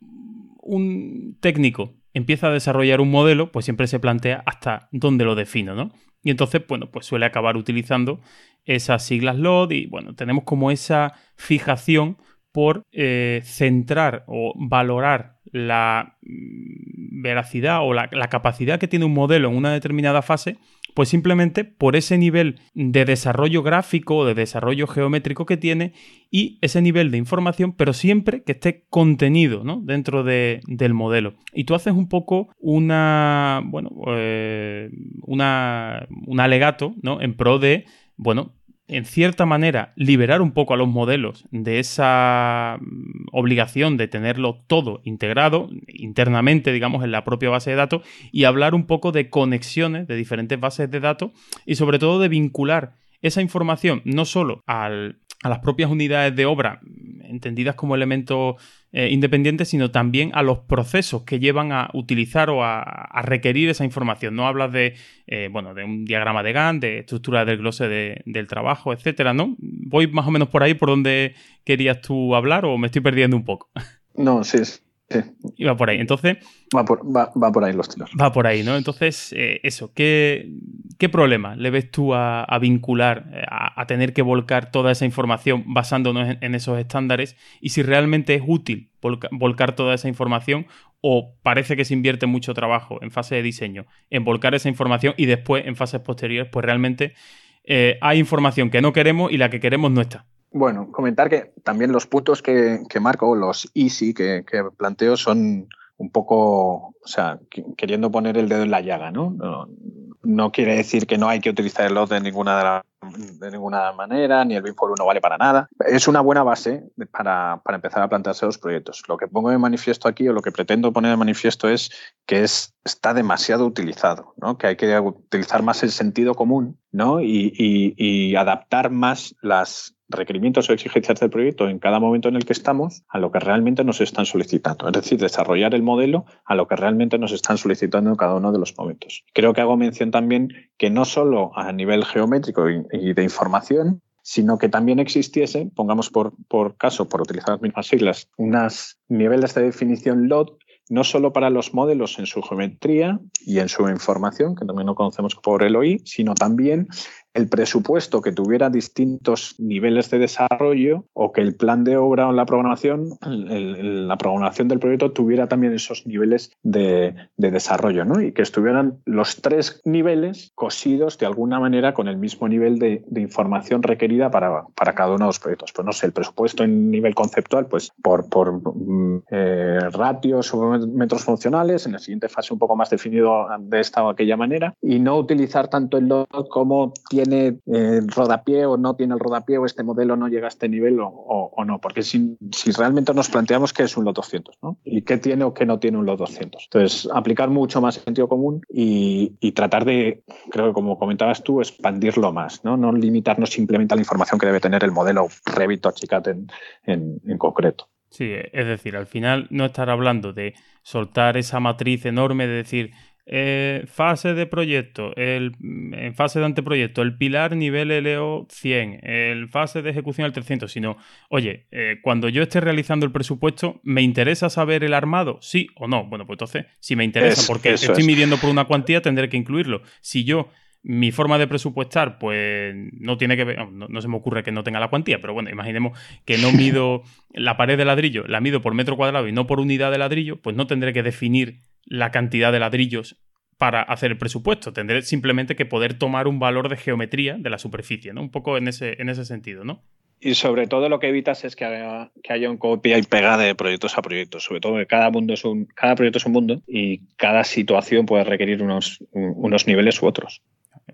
un técnico empieza a desarrollar un modelo, pues siempre se plantea hasta dónde lo defino, ¿no? Y entonces, bueno, pues suele acabar utilizando esas siglas LOD y bueno, tenemos como esa fijación por eh, centrar o valorar la mm, veracidad o la, capacidad que tiene un modelo en una determinada fase, pues simplemente por ese nivel de desarrollo gráfico de desarrollo geométrico que tiene y ese nivel de información, pero siempre que esté contenido dentro del modelo. Y tú haces un poco una, bueno, eh, una, un alegato ¿no? en pro de bueno, en cierta manera, liberar un poco a los modelos de esa mm, obligación de tenerlo todo integrado internamente, digamos, en la propia base de datos y hablar un poco de conexiones de diferentes bases de datos y sobre todo de vincular esa información no solo a las propias unidades de obra, entendidas como elementos eh, independientes, sino también a los procesos que llevan a utilizar o a, requerir esa información. No hablas de, eh, bueno, de un diagrama de Gantt, de estructura del glose del trabajo, etcétera, ¿no? ¿Voy más o menos por ahí por donde querías tú hablar o me estoy perdiendo un poco? No, sí, Sí. Y va por ahí. Entonces. Va por, va, por ahí los tiros. Va por ahí, ¿no? Entonces, eh, eso, ¿qué, ¿qué, problema le ves tú a, vincular, eh, a, tener que volcar toda esa información basándonos en, esos estándares? Y si realmente es útil volcar toda esa información, o parece que se invierte mucho trabajo en fase de diseño en volcar esa información y después en fases posteriores, pues realmente eh, hay información que no queremos y la que queremos no está. Bueno, comentar que también los puntos que, marco, los easy que, que, planteo, son un poco, o sea, queriendo poner el dedo en la llaga, ¿no? No, quiere decir que no hay que utilizar el de ninguna de, ninguna manera, ni el BIM por no vale para nada. Es una buena base para, para, empezar a plantearse los proyectos. Lo que pongo de manifiesto aquí, o lo que pretendo poner de manifiesto, es que es, está demasiado utilizado, ¿no? que hay que utilizar más el sentido común ¿no? y, y, y adaptar más las, requerimientos o exigencias del proyecto en cada momento en el que estamos a lo que realmente nos están solicitando. Es decir, desarrollar el modelo a lo que realmente nos están solicitando en cada uno de los momentos. Creo que hago mención también que no solo a nivel geométrico y de información, sino que también existiese, pongamos por, por caso, por utilizar las mismas siglas, unas niveles de definición LOT no solo para los modelos en su geometría y en su información, que también lo conocemos por el OI, sino también el presupuesto que tuviera distintos niveles de desarrollo o que el plan de obra o la programación, la programación del proyecto tuviera también esos niveles de, desarrollo, ¿no? Y que estuvieran los tres niveles cosidos de alguna manera con el mismo nivel de, información requerida para, cada uno de los proyectos. Pues no sé, el presupuesto en nivel conceptual, pues por, por mm, eh, ratios o metros funcionales, en la siguiente fase un poco más definido de esta o aquella manera, y no utilizar tanto el LOD como tiene tiene el eh, rodapié o no tiene el rodapié o este modelo no llega a este nivel o, no. Porque si, realmente nos planteamos qué es un LOT 200 ¿no? y qué tiene o qué no tiene un LOT 200. Entonces, aplicar mucho más sentido común y, tratar de, creo que como comentabas tú, expandirlo más, ¿no? no limitarnos simplemente a la información que debe tener el modelo Revit o Chicat en, en concreto. Sí, es decir, al final no estar hablando de soltar esa matriz enorme de decir, eh, fase de proyecto, el, en fase de anteproyecto, el pilar nivel LO 100, el fase de ejecución al 300, sino, oye, eh, cuando yo esté realizando el presupuesto, ¿me interesa saber el armado? ¿Sí o no? Bueno, pues entonces, si me interesa, porque estoy midiendo por una cuantía, tendré que incluirlo. Si yo mi forma de presupuestar, pues no tiene que ver, no, se me ocurre que no tenga la cuantía, pero bueno, imaginemos que no mido la pared de ladrillo, la mido por metro cuadrado y no por unidad de ladrillo, pues no tendré que definir la cantidad de ladrillos para hacer el presupuesto. Tendré simplemente que poder tomar un valor de geometría de la superficie, ¿no? Un poco en ese, en ese sentido, ¿no? Y sobre todo lo que evitas es que haya, un copia y pega de proyectos a proyectos. Sobre todo que cada mundo es un, cada proyecto es un mundo y cada situación puede requerir unos, unos niveles u otros.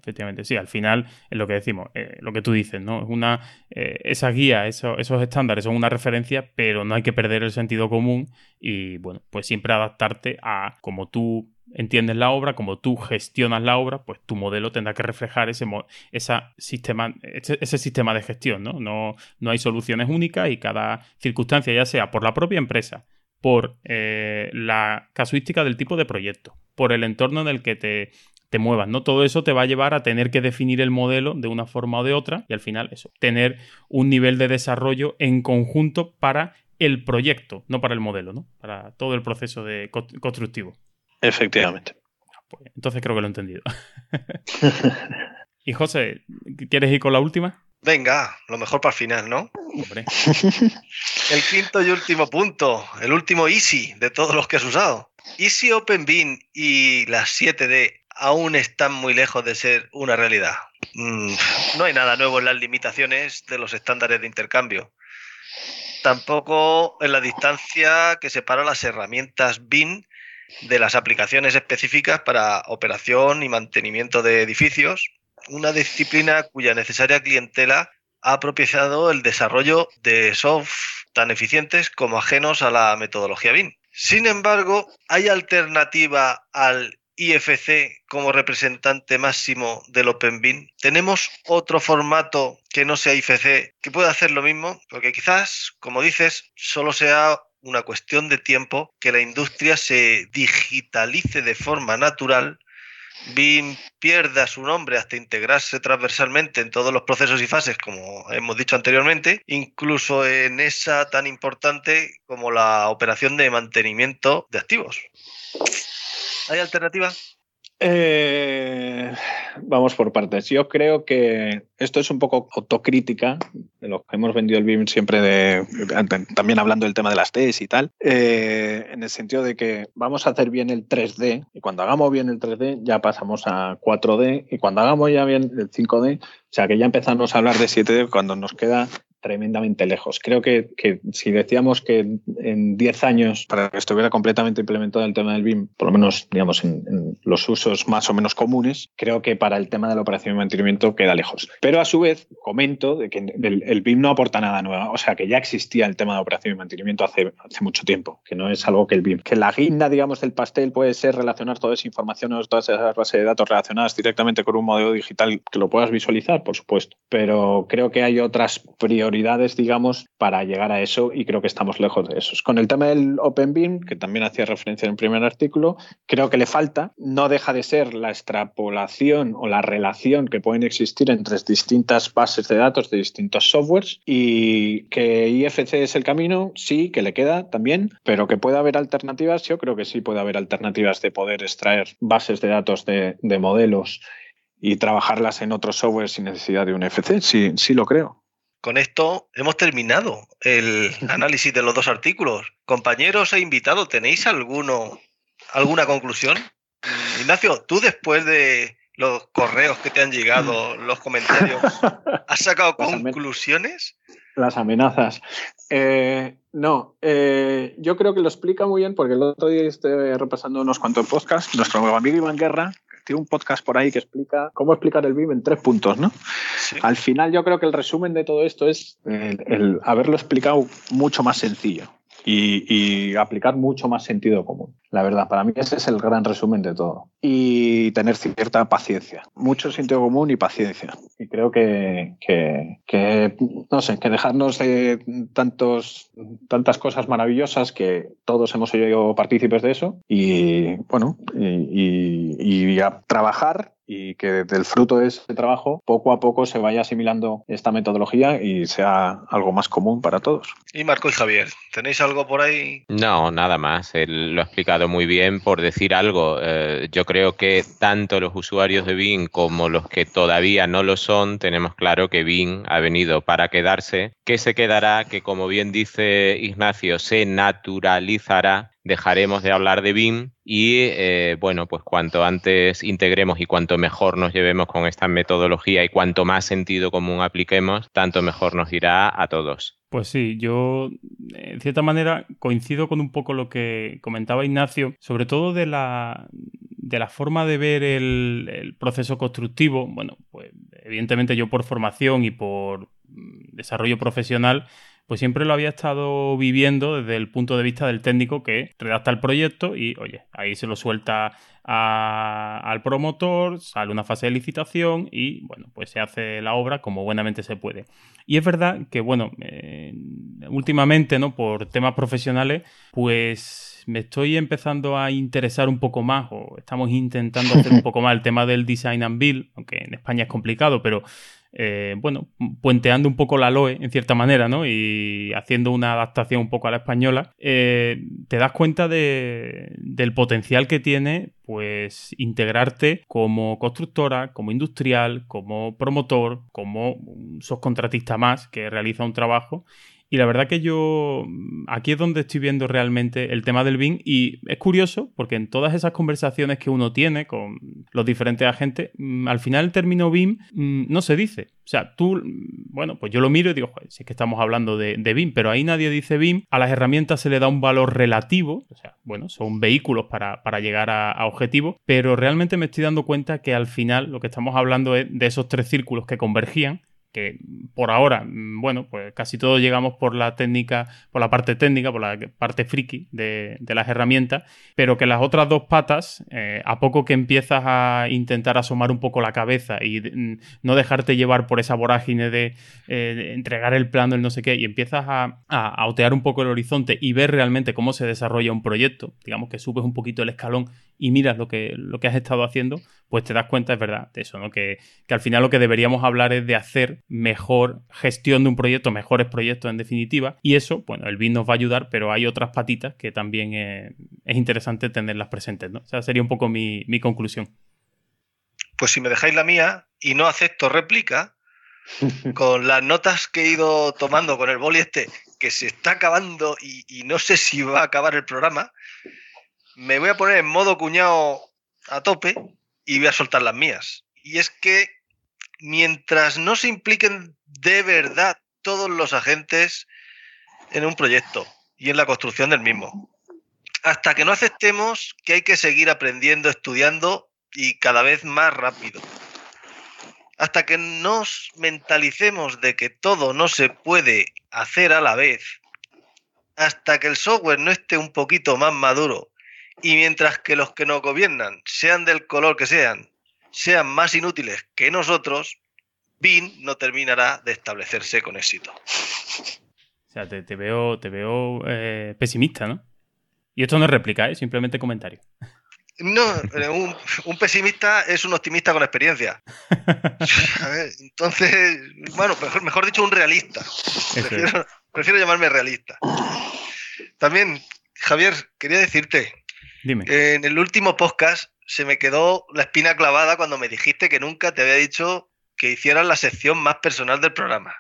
Efectivamente. Sí, al final es lo que decimos, eh, lo que tú dices, ¿no? Es una, eh, esa guía, esos estándares son una referencia, pero no hay que perder el sentido común y, bueno, pues siempre adaptarte a como tú entiendes la obra, como tú gestionas la obra, pues tu modelo tendrá que reflejar ese, esa sistema, ese, sistema de gestión, ¿no? ¿no? No hay soluciones únicas y cada circunstancia, ya sea por la propia empresa, por eh, la casuística del tipo de proyecto, por el entorno en el que te, te muevas, ¿no? Todo eso te va a llevar a tener que definir el modelo de una forma o de otra y al final eso, tener un nivel de desarrollo en conjunto para el proyecto, no para el modelo, ¿no? Para todo el proceso de constructivo. Efectivamente. Pues, entonces creo que lo he entendido. <laughs> y José, ¿quieres ir con la última? Venga, lo mejor para el final, ¿no? Hombre. <laughs> el quinto y último punto, el último easy de todos los que has usado. Easy Open Bean y las 7D aún están muy lejos de ser una realidad. Mm, no hay nada nuevo en las limitaciones de los estándares de intercambio. Tampoco en la distancia que separa las herramientas BIN de las aplicaciones específicas para operación y mantenimiento de edificios, una disciplina cuya necesaria clientela ha propiciado el desarrollo de software tan eficientes como ajenos a la metodología BIM. Sin embargo, ¿hay alternativa al IFC como representante máximo del OpenBIN? ¿Tenemos otro formato que no sea IFC que pueda hacer lo mismo? Porque quizás, como dices, solo sea una cuestión de tiempo que la industria se digitalice de forma natural, BIM pierda su nombre hasta integrarse transversalmente en todos los procesos y fases, como hemos dicho anteriormente, incluso en esa tan importante como la operación de mantenimiento de activos. ¿Hay alternativas? Eh, vamos por partes. Yo creo que esto es un poco autocrítica de lo que hemos vendido el BIM siempre, de, también hablando del tema de las Ts y tal, eh, en el sentido de que vamos a hacer bien el 3D y cuando hagamos bien el 3D ya pasamos a 4D y cuando hagamos ya bien el 5D, o sea que ya empezamos a hablar de 7D cuando nos queda tremendamente lejos. Creo que, si decíamos que en 10 años, para que estuviera completamente implementado el tema del BIM, por lo menos digamos en, los usos más o menos comunes, creo que para el tema de la operación y mantenimiento queda lejos. Pero a su vez, comento de que el, BIM no aporta nada nuevo, o sea que ya existía el tema de operación y mantenimiento hace, hace mucho tiempo, que no es algo que el BIM, que la guinda, digamos, del pastel puede ser relacionar toda esa información o todas esas bases de datos relacionadas directamente con un modelo digital que lo puedas visualizar, por supuesto. Pero creo que hay otras prioridades prioridades, digamos, para llegar a eso y creo que estamos lejos de eso. Con el tema del Open BIM, que también hacía referencia en el primer artículo, creo que le falta, no deja de ser la extrapolación o la relación que pueden existir entre distintas bases de datos de distintos softwares y que IFC es el camino, sí, que le queda también, pero que puede haber alternativas, yo creo que sí puede haber alternativas de poder extraer bases de datos de, de modelos y trabajarlas en otros software sin necesidad de un FC, sí, sí lo creo con esto hemos terminado el <laughs> análisis de los dos artículos. Compañeros e invitados, ¿tenéis alguno, alguna conclusión? Mm, Ignacio, tú después de los correos que te han llegado, los comentarios, ¿has sacado <laughs> conclusiones? Las amenazas. Eh, no, eh, yo creo que lo explica muy bien porque el otro día estoy repasando unos cuantos podcasts. Nuestro amigo Iván Guerra, tiene un podcast por ahí que explica cómo explicar el BIM en tres puntos, ¿no? Al final yo creo que el resumen de todo esto es el haberlo explicado mucho más sencillo y, aplicar mucho más sentido común. La verdad, para mí ese es el gran resumen de todo. Y tener cierta paciencia, mucho sentido común y paciencia. Y creo que, no sé, que dejarnos de tantos, tantas cosas maravillosas que todos hemos sido partícipes de eso y, bueno, y, y trabajar y que del fruto de ese trabajo poco a poco se vaya asimilando esta metodología y sea algo más común para todos. Y Marco y Javier, ¿tenéis algo por ahí? No, nada más. Él lo ha explicado muy bien. Por decir algo, eh, yo creo que tanto los usuarios de Bing como los que todavía no lo son, tenemos claro que Bing ha venido para quedarse, que se quedará, que como bien dice Ignacio, se naturalizará dejaremos de hablar de BIM y eh, bueno, pues cuanto antes integremos y cuanto mejor nos llevemos con esta metodología y cuanto más sentido común apliquemos, tanto mejor nos irá a todos. Pues sí, yo en cierta manera coincido con un poco lo que comentaba Ignacio, sobre todo de la de la forma de ver el, proceso constructivo, bueno, pues evidentemente yo por formación y por mm, desarrollo profesional, pues siempre lo había estado viviendo desde el punto de vista del técnico que redacta el proyecto y, oye, ahí se lo suelta al promotor, sale una fase de licitación y, bueno, pues se hace la obra como buenamente se puede. Y es verdad que, bueno, eh, últimamente, ¿no? Por temas profesionales, pues me estoy empezando a interesar un poco más, o estamos intentando hacer un <laughs> poco más el tema del design and build, aunque en España es complicado, pero eh, bueno, puenteando un poco la LOE en cierta manera, ¿no? Y haciendo una adaptación un poco a la española, eh, te das cuenta del potencial que tiene, pues, integrarte como constructora, como industrial, como promotor, como un subcontratista más que realiza un trabajo y la verdad que yo aquí es donde estoy viendo realmente el tema del BIM y es curioso porque en todas esas conversaciones que uno tiene con los diferentes agentes, mm, al final el término BIM mm, no se dice. O sea, tú, mm, bueno, pues yo lo miro y digo, joder, si es que estamos hablando de, BIM, pero ahí nadie dice BIM, a las herramientas se le da un valor relativo, o sea, bueno, son vehículos para, llegar a, a objetivos, pero realmente me estoy dando cuenta que al final lo que estamos hablando es de esos tres círculos que convergían que por ahora, mm, bueno, pues casi todos llegamos por la técnica, por la parte técnica, por la parte friki de, las herramientas, pero que las otras dos patas, eh, a poco que empiezas a intentar asomar un poco la cabeza y mm, no dejarte llevar por esa vorágine eh, de, entregar el plano, el no sé qué, y empiezas a, a, otear un poco el horizonte y ver realmente cómo se desarrolla un proyecto, digamos que subes un poquito el escalón y miras lo que, lo que has estado haciendo, pues te das cuenta, es verdad, de eso, ¿no? Que, que al final lo que deberíamos hablar es de hacer mejor gestión de un proyecto, mejores proyectos en definitiva. Y eso, bueno, el BIM nos va a ayudar, pero hay otras patitas que también es interesante tenerlas presentes, ¿no? O sea, sería un poco mi, conclusión. Pues si me dejáis la mía y no acepto réplica, <laughs> con las notas que he ido tomando con el boli este, que se está acabando y, y, no sé si va a acabar el programa, me voy a poner en modo cuñado a tope y voy a soltar las mías. Y es que mientras no se impliquen de verdad todos los agentes en un proyecto y en la construcción del mismo. Hasta que no aceptemos que hay que seguir aprendiendo, estudiando y cada vez más rápido. Hasta que nos mentalicemos de que todo no se puede hacer a la vez. Hasta que el software no esté un poquito más maduro. Y mientras que los que nos gobiernan, sean del color que sean, sean más inútiles que nosotros, BIN no terminará de establecerse con éxito. <laughs> O sea, te, veo, te veo eh, pesimista, ¿no? Y esto no es réplica, ¿eh? simplemente comentario. No, eh, un, pesimista es un optimista con experiencia. <laughs> Entonces, bueno, mejor, dicho, un realista. Prefiero, prefiero, llamarme realista. También, Javier, quería decirte, Dime. en el último podcast se me quedó la espina clavada cuando me dijiste que nunca te había dicho que hicieras la sección más personal del programa.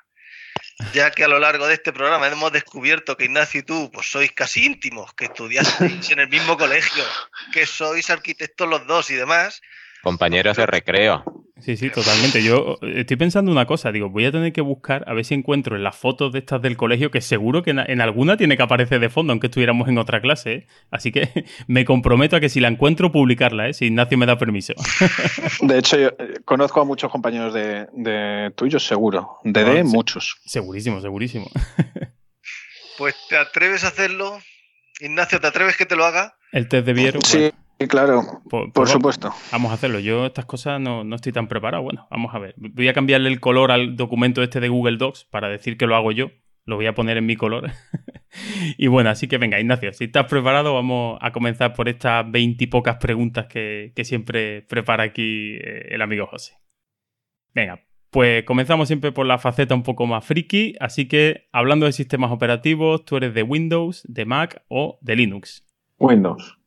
Ya que a lo largo de este programa hemos descubierto que Ignacio y tú pues, sois casi íntimos, que estudiasteis en el mismo colegio, que sois arquitectos los dos y demás. Compañeros de recreo. Sí, sí, totalmente. Yo estoy pensando una cosa, digo, voy a tener que buscar a ver si encuentro en las fotos de estas del colegio, que seguro que en, alguna tiene que aparecer de fondo, aunque estuviéramos en otra clase. ¿eh? Así que <laughs> me comprometo a que si la encuentro, publicarla, ¿eh? si Ignacio me da permiso. <laughs> De hecho, yo eh, conozco a muchos compañeros de, tuyos, seguro. De D, muchos. Segurísimo, segurísimo. Pues te atreves a hacerlo. Ignacio, ¿te atreves que te lo haga? El test de Viero. Sí. Claro, por, supuesto. Vamos a hacerlo. Yo estas cosas no, no, estoy tan preparado. Bueno, vamos a ver. Voy a cambiarle el color al documento este de Google Docs para decir que lo hago yo. Lo voy a poner en mi color. <laughs> y bueno, así que venga, Ignacio, si estás preparado, vamos a comenzar por estas veintipocas preguntas que, que siempre prepara aquí eh, el amigo José. Venga, pues comenzamos siempre por la faceta un poco más friki, así que hablando de sistemas operativos, tú eres de Windows, de Mac o de Linux. Windows.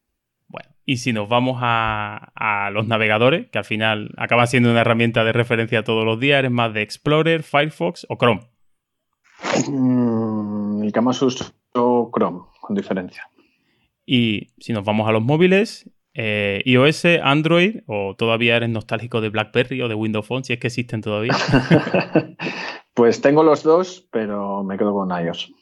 Y si nos vamos a, los navegadores, que al final acaban siendo una herramienta de referencia todos los días, ¿eres más de Explorer, Firefox o Chrome? Mm, el que más uso Chrome, con diferencia. Y si nos vamos a los móviles, eh, iOS, Android, o todavía eres nostálgico de BlackBerry o de Windows Phone, si es que existen todavía. <laughs> pues tengo los dos, pero me quedo con iOS.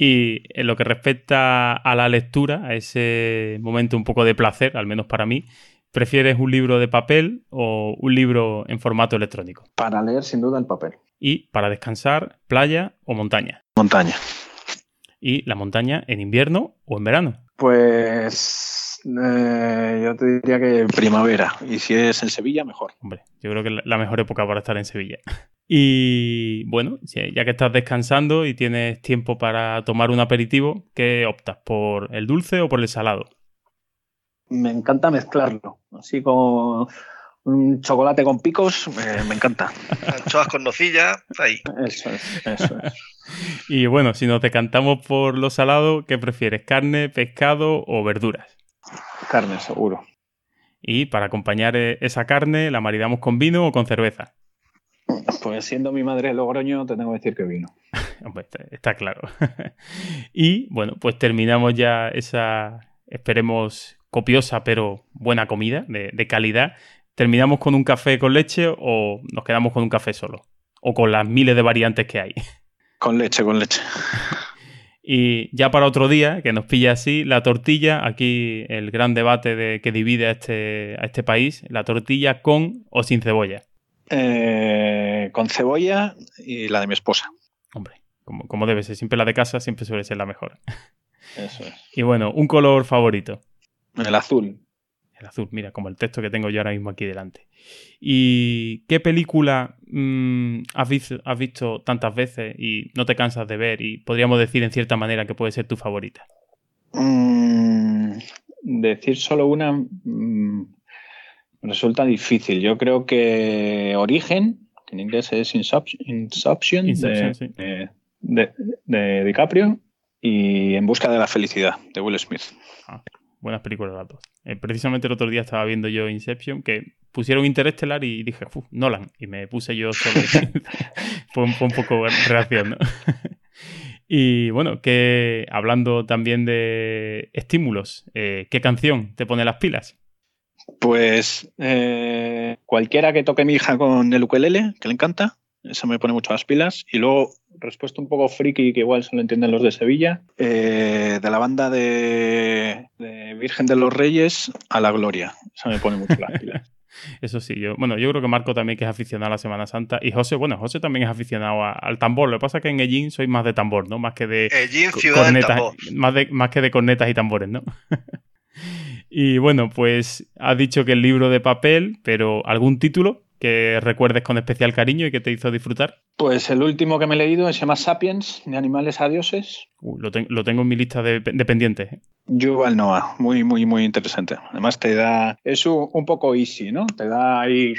Y en lo que respecta a la lectura, a ese momento un poco de placer, al menos para mí, ¿prefieres un libro de papel o un libro en formato electrónico? Para leer, sin duda, el papel. Y para descansar, playa o montaña. Montaña. ¿Y la montaña en invierno o en verano? Pues eh, yo te diría que primavera. Y si es en Sevilla, mejor. Hombre, yo creo que la mejor época para estar en Sevilla. Y bueno, ya que estás descansando y tienes tiempo para tomar un aperitivo, ¿qué optas? ¿Por el dulce o por el salado? Me encanta mezclarlo. Así como un chocolate con picos, me encanta. Anchoas con nocilla, ahí. Eso es, eso es. <laughs> y bueno, si nos decantamos por lo salado, ¿qué prefieres? ¿Carne, pescado o verduras? Carne, seguro. Y para acompañar eh, esa carne, ¿la maridamos con vino o con cerveza? <laughs> Pues siendo mi madre Logroño, te tengo que decir que vino. <laughs> está, claro. <laughs> y bueno, pues terminamos ya esa, esperemos, copiosa pero buena comida de, de, calidad. ¿Terminamos con un café con leche o nos quedamos con un café solo? O con las miles de variantes que hay. Con leche, con leche. Y ya para otro día, que nos pilla así, la tortilla, aquí el gran debate de, que divide a este, a este país, la tortilla con o sin cebolla. Eh, con cebolla y la de mi esposa. Hombre, como, como, debe ser, siempre la de casa siempre suele ser la mejor. Eso es. Y bueno, un color favorito. El azul. El azul, mira, como el texto que tengo yo ahora mismo aquí delante. ¿Y qué película mmm, has, visto, has, visto, tantas veces y no te cansas de ver y podríamos decir en cierta manera que puede ser tu favorita? Mm, decir solo una mm, resulta difícil. Yo creo que Origen, que en inglés es Inception, Inception, Inception de, sí. de, de, de DiCaprio, y En busca de la felicidad, de Will Smith. Ah, buenas películas las dos. Eh, precisamente el otro día estaba viendo yo Inception, que pusieron Interestelar y dije, Uf, Nolan, y me puse yo solo. <laughs> <laughs> fue, un, fue un poco reacción, ¿no? <laughs> y bueno, que hablando también de estímulos, eh, ¿qué canción te pone las pilas? Pues eh, cualquiera que toque mi hija con el ukelele, que le encanta, esa me pone mucho las pilas. Y luego, respuesta un poco friki, que igual solo entienden los de Sevilla, eh, de la banda de, de, Virgen de los Reyes a la Gloria. Esa me pone mucho las pilas. <laughs> Eso sí, yo, bueno, yo creo que Marco también que es aficionado a la Semana Santa y José, bueno, José también es aficionado a, al tambor. Lo que pasa es que en Ellín soy más de tambor, ¿no? Más que de Ellín, ciudad cornetas, del tambor. Más, de, más que de cornetas y tambores, ¿no? <laughs> y bueno, pues has dicho que el libro de papel, pero ¿algún título que recuerdes con especial cariño y que te hizo disfrutar? Pues el último que me he leído se llama Sapiens, de animales a dioses. Uh, lo, te lo, tengo en mi lista de, de pendientes. ¿eh? Yuval Noah, muy, muy, muy interesante. Además te da, es un, un, poco easy, ¿no? Te da ahí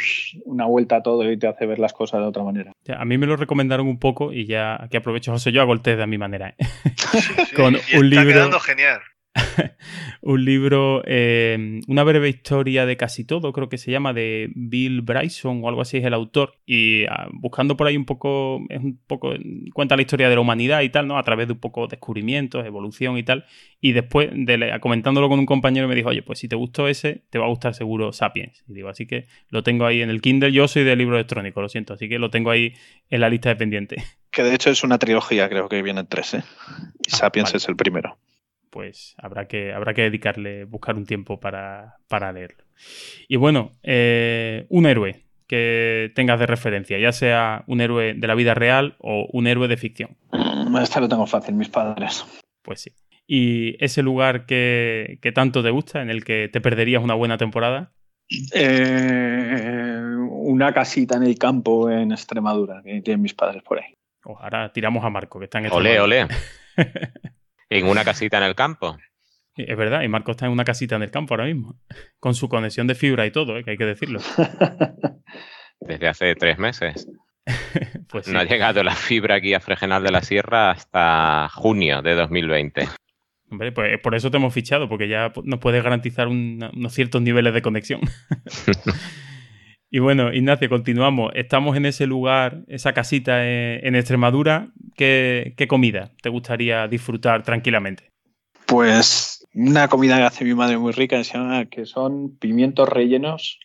una vuelta a todo y te hace ver las cosas de otra manera. O sea, a mí me lo recomendaron un poco y ya aquí aprovecho, José, yo hago el test de mi manera. ¿eh? Sí, sí, <laughs> Con y un está libro... quedando genial. <laughs> un libro, eh, una breve historia de casi todo, creo que se llama, de Bill Bryson o algo así es el autor. Y uh, buscando por ahí un poco, es un poco, cuenta la historia de la humanidad y tal, ¿no? A través de un poco descubrimientos, evolución y tal. Y después, de, comentándolo con un compañero, me dijo, oye, pues si te gustó ese, te va a gustar seguro Sapiens. Y digo, así que lo tengo ahí en el Kindle. Yo soy de libro electrónico, lo siento, así que lo tengo ahí en la lista de pendientes. Que de hecho es una trilogía, creo que vienen tres, ¿eh? Y Ah, Sapiens vale. es el primero. Pues habrá que, habrá que dedicarle, buscar un tiempo para, para leerlo. Y bueno, eh, un héroe que tengas de referencia, ya sea un héroe de la vida real o un héroe de ficción. Este lo tengo fácil, mis padres. Pues sí. ¿Y ese lugar que, que tanto te gusta, en el que te perderías una buena temporada? Eh, una casita en el campo en Extremadura, que tienen mis padres por ahí. Oh, ahora tiramos a Marco, que está en Olé, Extremadura. olé. <laughs> en una casita en el campo. Es verdad, y Marco está en una casita en el campo ahora mismo, con su conexión de fibra y todo, ¿eh? que hay que decirlo. <laughs> Desde hace tres meses. <laughs> Pues sí. No ha llegado la fibra aquí a Fregenal de la Sierra hasta junio de 2020. Hombre, pues por eso te hemos fichado, porque ya nos puedes garantizar una, unos ciertos niveles de conexión. <laughs> y bueno, Ignacio, continuamos. Estamos en ese lugar, esa casita en, en Extremadura. ¿Qué, ¿Qué, comida te gustaría disfrutar tranquilamente? Pues una comida que hace mi madre muy rica que, se llama, que son pimientos rellenos,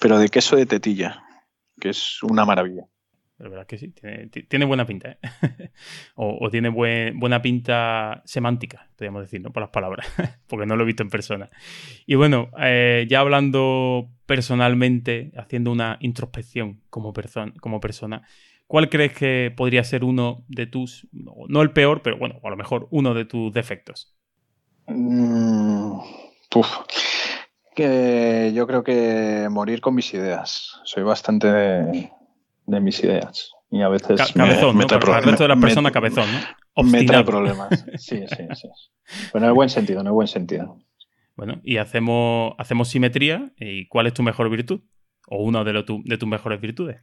pero de queso de tetilla, que es una maravilla. la verdad que sí, tiene, buena pinta, ¿eh? <laughs> o, tiene buena pinta semántica, podríamos decir, ¿no? Por las palabras, <laughs> porque no lo he visto en persona. Y bueno, eh, ya hablando personalmente, haciendo una introspección como, como persona, ¿cuál crees que podría ser uno de tus, no el peor, pero bueno, a lo mejor uno de tus defectos? Mm, que yo creo que morir con mis ideas. Soy bastante de, de mis ideas. Y a veces. cabezón, me, ¿no? el resto de las personas, cabezón, ¿no? Me trae problemas. Sí, sí, sí. Pero en el buen sentido, en el buen sentido. Bueno, y hacemos, hacemos simetría. ¿Y cuál es tu mejor virtud? ¿O una de, de tus mejores virtudes?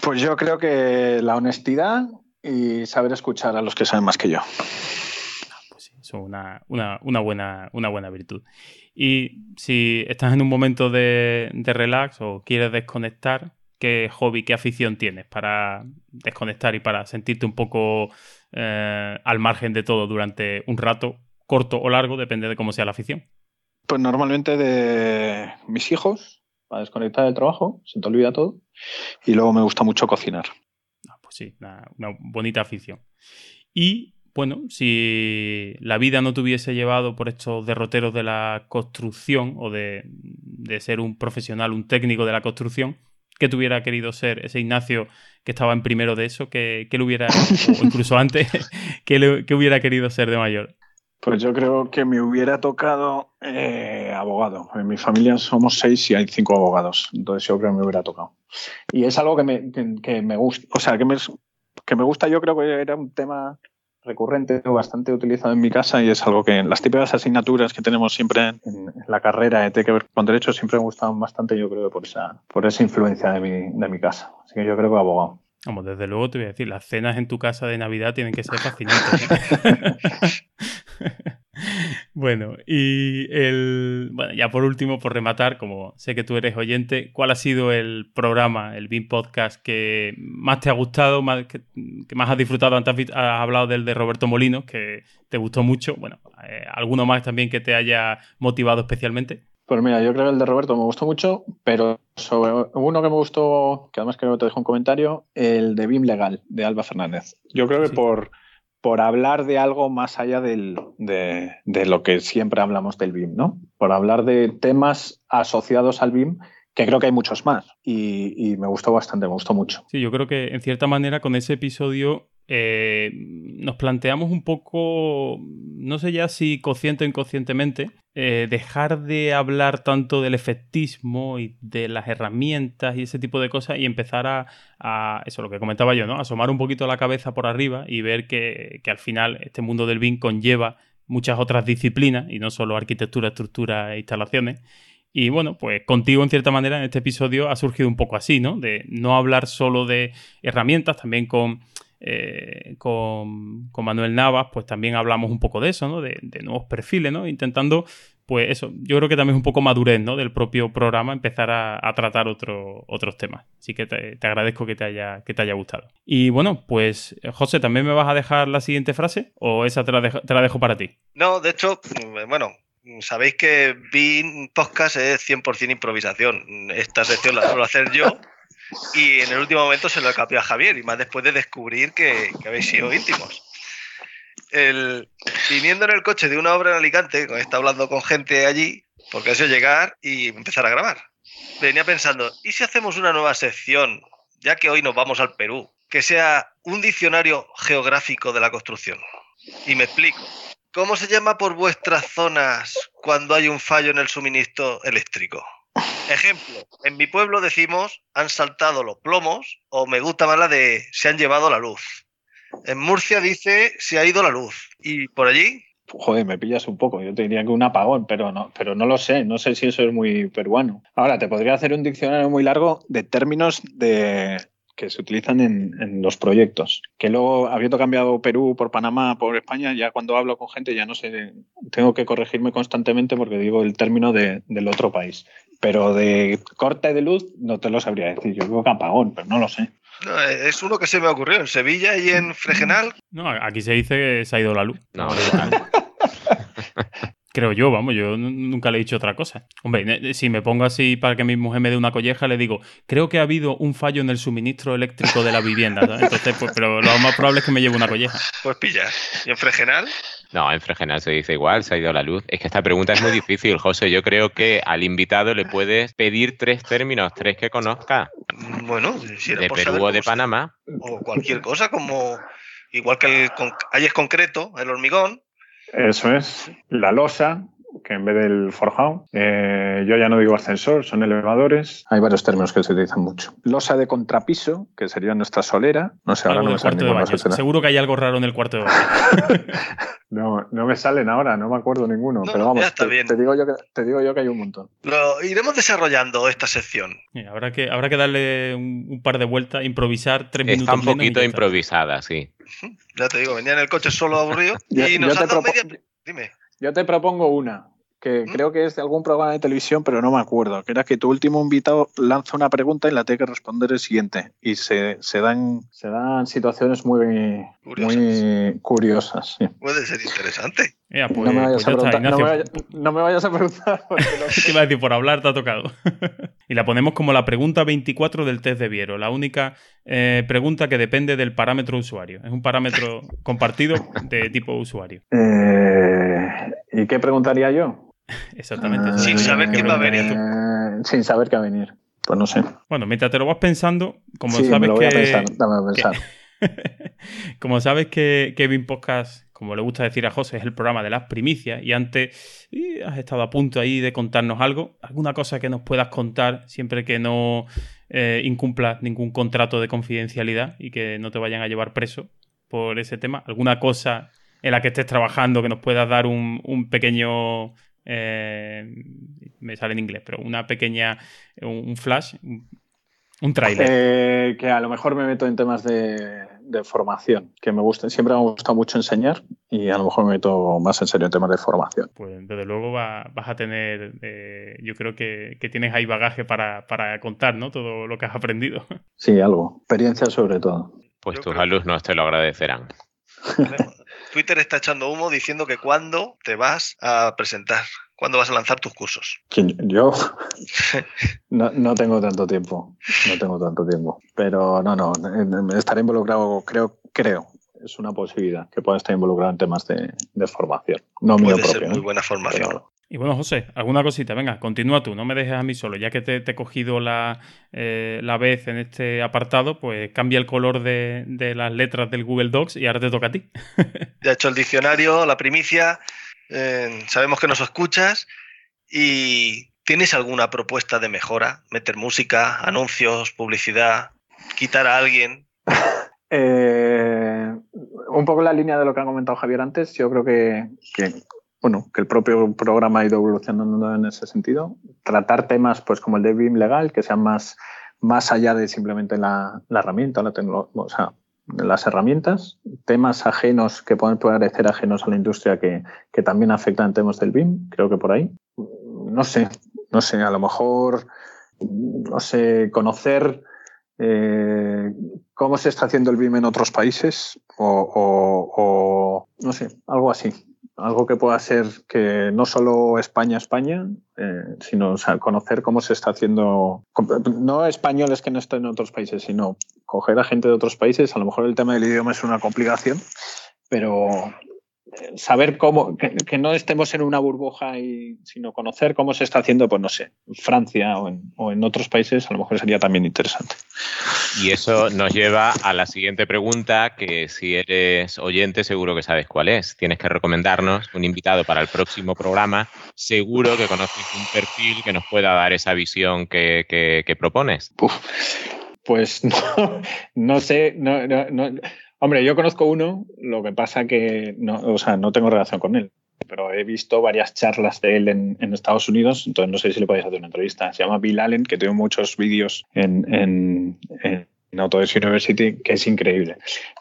Pues yo creo que la honestidad y saber escuchar a los que saben más que yo. Ah, pues sí, eso es una, una, buena, una buena virtud. Y si estás en un momento de, de relax o quieres desconectar, qué hobby, qué afición tienes para desconectar y para sentirte un poco eh, al margen de todo durante un rato, corto o largo, depende de cómo sea la afición. Pues normalmente de mis hijos, para desconectar del trabajo, se te olvida todo. Y luego me gusta mucho cocinar. Ah, pues sí, una, bonita afición. Y bueno, si la vida no te hubiese llevado por estos derroteros de la construcción o de, de ser un profesional, un técnico de la construcción, que tuviera querido ser ese Ignacio que estaba en primero de eso, que, que le hubiera, o incluso antes, <laughs> que, que hubiera querido ser de mayor? Pues yo creo que me hubiera tocado eh, abogado. En mi familia somos seis y hay cinco abogados. Entonces yo creo que me hubiera tocado. Y es algo que me, que me gusta, o sea, que me, que me gusta, yo creo que era un tema recurrente o bastante utilizado en mi casa y es algo que las típicas asignaturas que tenemos siempre en, la carrera de tiene que ver con derecho siempre me gustaban bastante, yo creo, por esa, por esa influencia de mi, de mi casa. Así que yo creo que abogado. Vamos, desde luego te voy a decir, las cenas en tu casa de Navidad tienen que ser fascinantes. <laughs> <laughs> bueno, y el. Bueno, ya por último, por rematar, como sé que tú eres oyente, ¿cuál ha sido el programa, el BIM Podcast, que más te ha gustado, más, que, más has disfrutado? Antes has, hablado del de Roberto Molinos, que te gustó mucho. Bueno, eh, ¿alguno más también que te haya motivado especialmente? Pues mira, yo creo que el de Roberto me gustó mucho, pero sobre uno que me gustó, que además creo que te dejo un comentario, el de BIM Legal, de Alba Fernández. Yo creo que por por hablar de algo más allá de, lo que siempre hablamos del BIM, ¿no? Por hablar de temas asociados al BIM, que creo que hay muchos más. Y, y, me gustó bastante, me gustó mucho. Sí, yo creo que en cierta manera con ese episodio eh, nos planteamos un poco, no sé ya si consciente o inconscientemente, eh, dejar de hablar tanto del efectismo y de las herramientas y ese tipo de cosas y empezar a, eso lo que comentaba yo, ¿no? Asomar un poquito la cabeza por arriba y ver que, al final este mundo del BIM conlleva muchas otras disciplinas y no solo arquitectura, estructura e instalaciones. Y bueno, pues contigo en cierta manera en este episodio ha surgido un poco así, ¿no? De no hablar solo de herramientas, también con eh, con, Manuel Navas, pues también hablamos un poco de eso, ¿no? De, nuevos perfiles, ¿no? Intentando, pues eso, yo creo que también es un poco madurez, ¿no? Del propio programa empezar a, tratar otros temas. Así que te, agradezco que te, haya, que te haya gustado. Y bueno, pues José, ¿también me vas a dejar la siguiente frase o esa te la, dejo, te la dejo para ti? No, de hecho, bueno, sabéis que BIN Podcast es 100% improvisación. Esta sección la suelo hacer yo y en el último momento se lo cambiado a Javier, y más después de descubrir que, habéis sido íntimos. El, viniendo en el coche de una obra en Alicante, estado hablando con gente allí, porque sido llegar y empezar a grabar. Venía pensando, ¿y si hacemos una nueva sección, ya que hoy nos vamos al Perú, que sea un diccionario geográfico de la construcción? Y me explico. ¿Cómo se llama por vuestras zonas cuando hay un fallo en el suministro eléctrico? Ejemplo, en mi pueblo decimos han saltado los plomos o me gusta más la de se han llevado la luz. En Murcia dice se ha ido la luz. ¿Y por allí? Joder, me pillas un poco. Yo te diría que un apagón, pero no, pero no lo sé. No sé si eso es muy peruano. Ahora, te podría hacer un diccionario muy largo de términos de, que se utilizan en, los proyectos. Que luego, habiendo cambiado Perú por Panamá, por España, ya cuando hablo con gente ya no sé, tengo que corregirme constantemente porque digo el término de, del otro país. Pero de corte de luz no te lo sabría decir. Yo digo que apagón, pero no lo sé. es uno que se me ocurrió en Sevilla y en Fregenal. No, aquí se dice que se ha ido la luz. No, <laughs> Creo yo, vamos, yo nunca le he dicho otra cosa. Hombre, si me pongo así para que mi mujer me dé una colleja, le digo, creo que ha habido un fallo en el suministro eléctrico de la vivienda. Entonces, pues, pero lo más probable es que me lleve una colleja. Pues pilla. ¿Y en Fregenal? No, en Fregenal se dice igual, se ha ido la luz. Es que esta pregunta es muy difícil, José. Yo creo que al invitado le puedes pedir tres términos, tres que conozca. Bueno, si era de Perú o de Panamá. O cualquier cosa, como igual que el, hay es concreto, el hormigón. Eso es. La losa, que en vez del forjado, eh, yo ya no digo ascensor, son elevadores. Hay varios términos que se utilizan mucho. Losa de contrapiso, que sería nuestra solera. No sé, ahora no me sale Seguro que hay algo raro en el cuarto de baño. <laughs> no, no me salen ahora, no me acuerdo ninguno. pero vamos, te, digo yo que, te digo yo que hay un montón. Lo iremos desarrollando esta sección. habrá, que, habrá que darle un, par de vueltas, improvisar tres minutos. Está un poquito improvisada, sí. Ya te digo, venía en el coche solo aburrido y nos han dado media... Dime. Yo te propongo una, que ¿Mm? creo que es de algún programa de televisión, pero no me acuerdo, que era que tu último invitado lanza una pregunta y la tiene que responder el siguiente. Y se, se dan, se dan situaciones muy curiosas. Muy curiosas Puede ser interesante. Pues, no, me vayas pues a preguntar, no, me vayas, a preguntar. <laughs> ¿Qué iba a decir? Por hablar te ha tocado. <laughs> y la ponemos como la pregunta 24 del test de Viero. La única eh, pregunta que depende del parámetro usuario. Es un parámetro <laughs> compartido de tipo usuario. Eh, ¿Y qué preguntaría yo? Exactamente. Ah, sin saber qué va a venir. Eh, sin saber qué va a venir. Pues no sé. Bueno, mientras te lo vas pensando, como sabes que. pensar, dame a pensar. como sabes que Kevin Podcast, como le gusta decir a José, es el programa de las primicias y antes has estado a punto ahí de contarnos algo, alguna cosa que nos puedas contar siempre que no eh, incumplas ningún contrato de confidencialidad y que no te vayan a llevar preso por ese tema, alguna cosa en la que estés trabajando que nos puedas dar un, pequeño eh, me sale en inglés, pero una pequeña, un flash, un trailer. Eh, que a lo mejor me meto en temas de, formación, que me gusten. Siempre me ha gustado mucho enseñar y a lo mejor me meto más en serio en temas de formación. Pues desde luego vas a tener, eh, yo creo que, tienes ahí bagaje para, contar, ¿no? Todo lo que has aprendido. <laughs> Sí, algo. Experiencia sobre todo. Pues tus alumnos te lo agradecerán. Twitter está echando humo diciendo que cuándo te vas a presentar, cuándo vas a lanzar tus cursos. ¿Yo? <laughs> no, no, tengo tanto tiempo, no tengo tanto tiempo. Pero no, no, estaré involucrado, creo, creo, es una posibilidad que pueda estar involucrado en temas de, formación. No Puede mío ser muy buena formación. Y bueno, José, alguna cosita, venga, continúa tú, no me dejes a mí solo, ya que te, he cogido la, eh, la, vez en este apartado, pues cambia el color de, las letras del Google Docs y ahora te toca a ti. <laughs> ya he hecho el diccionario, la primicia, sabemos que nos escuchas y ¿tienes alguna propuesta de mejora? ¿Meter música, anuncios, publicidad, quitar a alguien? <laughs> Eh, un poco la línea de lo que ha comentado Javier antes, yo creo que, bueno, que el propio programa ha ido evolucionando en ese sentido. Tratar temas pues como el de BIM legal, que sean más, más allá de simplemente la, herramienta, la o sea, las herramientas, temas ajenos que pueden parecer ajenos a la industria que, también afectan temas del BIM, creo que por ahí. No sé, no sé, a lo mejor, no sé, conocer eh, cómo se está haciendo el BIM en otros países o no sé, algo así algo que pueda ser que no solo España, España, eh, sino conocer cómo se está haciendo, no españoles que no estén en otros países, sino coger a gente de otros países. A lo mejor el tema del idioma es una complicación, pero saber cómo, que, no estemos en una burbuja, y, sino conocer cómo se está haciendo, pues no sé, en Francia o en, otros países, a lo mejor sería también interesante. Y eso nos lleva a la siguiente pregunta, que si eres oyente seguro que sabes cuál es. Tienes que recomendarnos un invitado para el próximo programa. Seguro que conoces un perfil que nos pueda dar esa visión que, propones. pues <laughs> no, no sé, no, no, Hombre, yo conozco uno, lo que pasa que no, o sea, no tengo relación con él, pero he visto varias charlas de él en, Estados Unidos, entonces no sé si le podéis hacer una entrevista. Se llama Bill Allen, que tiene muchos vídeos en, en, en Autodesk University, que es increíble.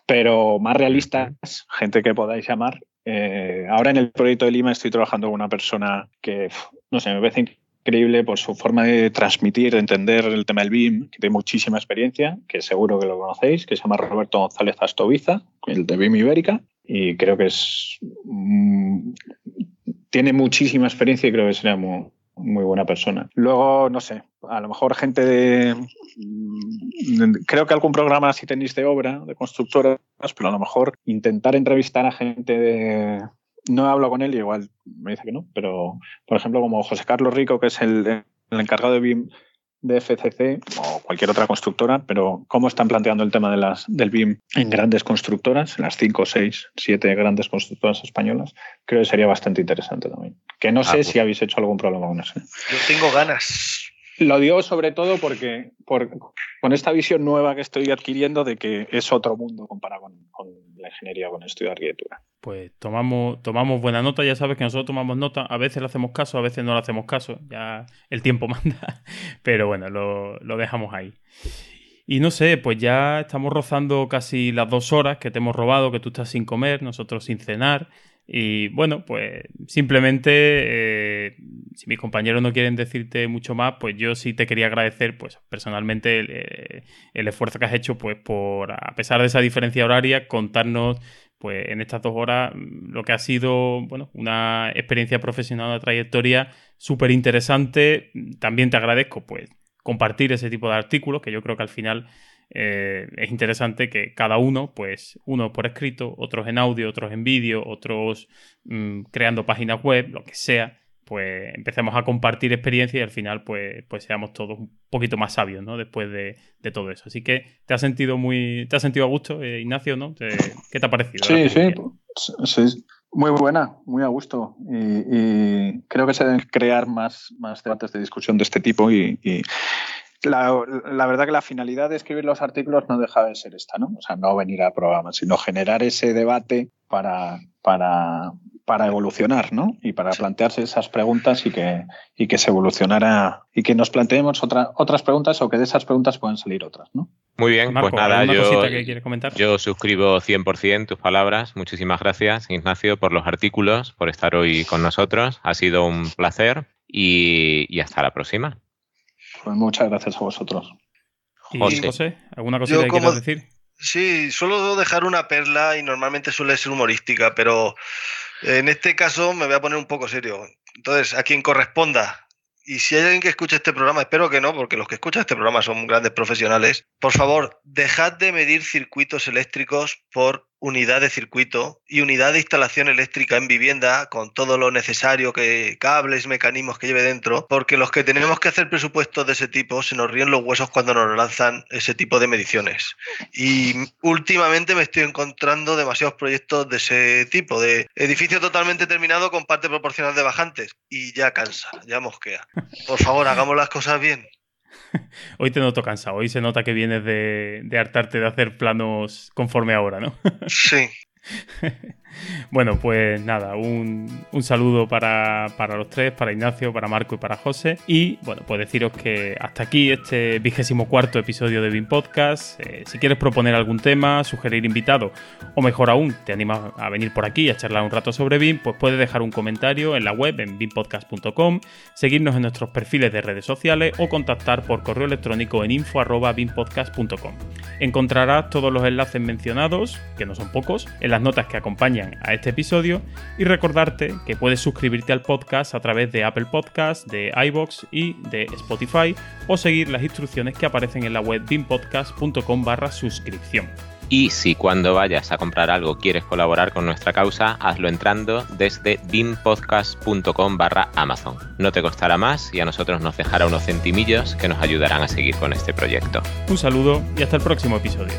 Pero más realistas, gente que podáis llamar. Eh, ahora en el proyecto de Lima estoy trabajando con una persona que, no sé, me parece increíble por su forma de transmitir, de entender el tema del BIM, que tiene muchísima experiencia, que seguro que lo conocéis, que se llama Roberto González Astoviza, el de BIM Ibérica, y creo que es mm, tiene muchísima experiencia y creo que sería muy, muy buena persona. Luego, no sé, a lo mejor gente de... Mm, creo que algún programa si tenéis de obra, de constructoras, pero a lo mejor intentar entrevistar a gente de... No hablo con él y igual me dice que no, pero por ejemplo como José Carlos Rico, que es el, el encargado de BIM de FCC o cualquier otra constructora, pero cómo están planteando el tema de las, del BIM en grandes constructoras, las 5, 6, 7 grandes constructoras españolas, creo que sería bastante interesante también. Que no ah, sé pues si habéis hecho algún problema con eso. Yo tengo ganas. Lo digo sobre todo porque por, con esta visión nueva que estoy adquiriendo de que es otro mundo comparado con, la ingeniería, con el estudio de arquitectura. Pues tomamos, tomamos buena nota, ya sabes que nosotros tomamos nota, a veces le hacemos caso, a veces no le hacemos caso, ya el tiempo <laughs> manda, pero bueno, lo, lo dejamos ahí. Y no sé, pues ya estamos rozando casi las dos horas que te hemos robado, que tú estás sin comer, nosotros sin cenar. Y bueno, pues simplemente, eh, si mis compañeros no quieren decirte mucho más, pues yo sí te quería agradecer, pues personalmente, el, eh, esfuerzo que has hecho, pues por, a pesar de esa diferencia horaria, contarnos, pues en estas dos horas, lo que ha sido, bueno, una experiencia profesional, una trayectoria súper interesante. También te agradezco, pues, compartir ese tipo de artículos, que yo creo que al final eh, es interesante que cada uno, pues uno por escrito, otros en audio, otros en vídeo, otros mm, creando páginas web, lo que sea, pues empecemos a compartir experiencia y al final pues, pues seamos todos un poquito más sabios, ¿no? Después de, todo eso. Así que te has sentido muy, te has sentido a gusto, eh, Ignacio, ¿no? ¿Qué te ha parecido? Sí, sí, sí, muy buena, muy a gusto. Y, creo que se deben crear más, más debates de discusión de este tipo y la, verdad que la finalidad de escribir los artículos no deja de ser esta, ¿no? O sea, no venir a programa, sino generar ese debate para, para, para evolucionar, ¿no? Y para plantearse esas preguntas y que, y que se evolucionara y que nos planteemos otra, otras preguntas o que de esas preguntas puedan salir otras, ¿no? Muy bien, pues nada, yo, yo suscribo 100% tus palabras. Muchísimas gracias, Ignacio, por los artículos, por estar hoy con nosotros. Ha sido un placer y hasta la próxima. Pues muchas gracias a vosotros. José, ¿alguna cosa que quieras decir? Sí, suelo dejar una perla y normalmente suele ser humorística, pero en este caso me voy a poner un poco serio. Entonces, a quien corresponda, y si hay alguien que escucha este programa, espero que no, porque los que escuchan este programa son grandes profesionales, por favor, dejad de medir circuitos eléctricos por unidad de circuito y unidad de instalación eléctrica en vivienda con todo lo necesario que cables, mecanismos que lleve dentro, porque los que tenemos que hacer presupuestos de ese tipo se nos ríen los huesos cuando nos lanzan ese tipo de mediciones. Y últimamente me estoy encontrando demasiados proyectos de ese tipo, de edificio totalmente terminado con parte proporcional de bajantes y ya cansa, ya mosquea. Por favor, hagamos las cosas bien. <laughs> Hoy te noto cansado, hoy se nota que vienes de, de hartarte de hacer planos conforme ahora, ¿no? <laughs> Sí. Bueno, pues nada, un, saludo para, los tres, para Ignacio, para Marco y para José. Y bueno, pues deciros que hasta aquí este vigésimo cuarto episodio de BIM Podcast. Eh, si quieres proponer algún tema, sugerir invitado o mejor aún, te animas a venir por aquí a charlar un rato sobre BIM, pues puedes dejar un comentario en la web en bimpodcast.com, seguirnos en nuestros perfiles de redes sociales o contactar por correo electrónico en info.bimpodcast.com. Encontrarás todos los enlaces mencionados, que no son pocos, en las notas que acompañan a este episodio y recordarte que puedes suscribirte al podcast a través de Apple Podcasts, de iBox y de Spotify o seguir las instrucciones que aparecen en la web bimpodcast.com barra suscripción. Y si cuando vayas a comprar algo quieres colaborar con nuestra causa, hazlo entrando desde bimpodcast.com barra Amazon. No te costará más y a nosotros nos dejará unos centimillos que nos ayudarán a seguir con este proyecto. Un saludo y hasta el próximo episodio.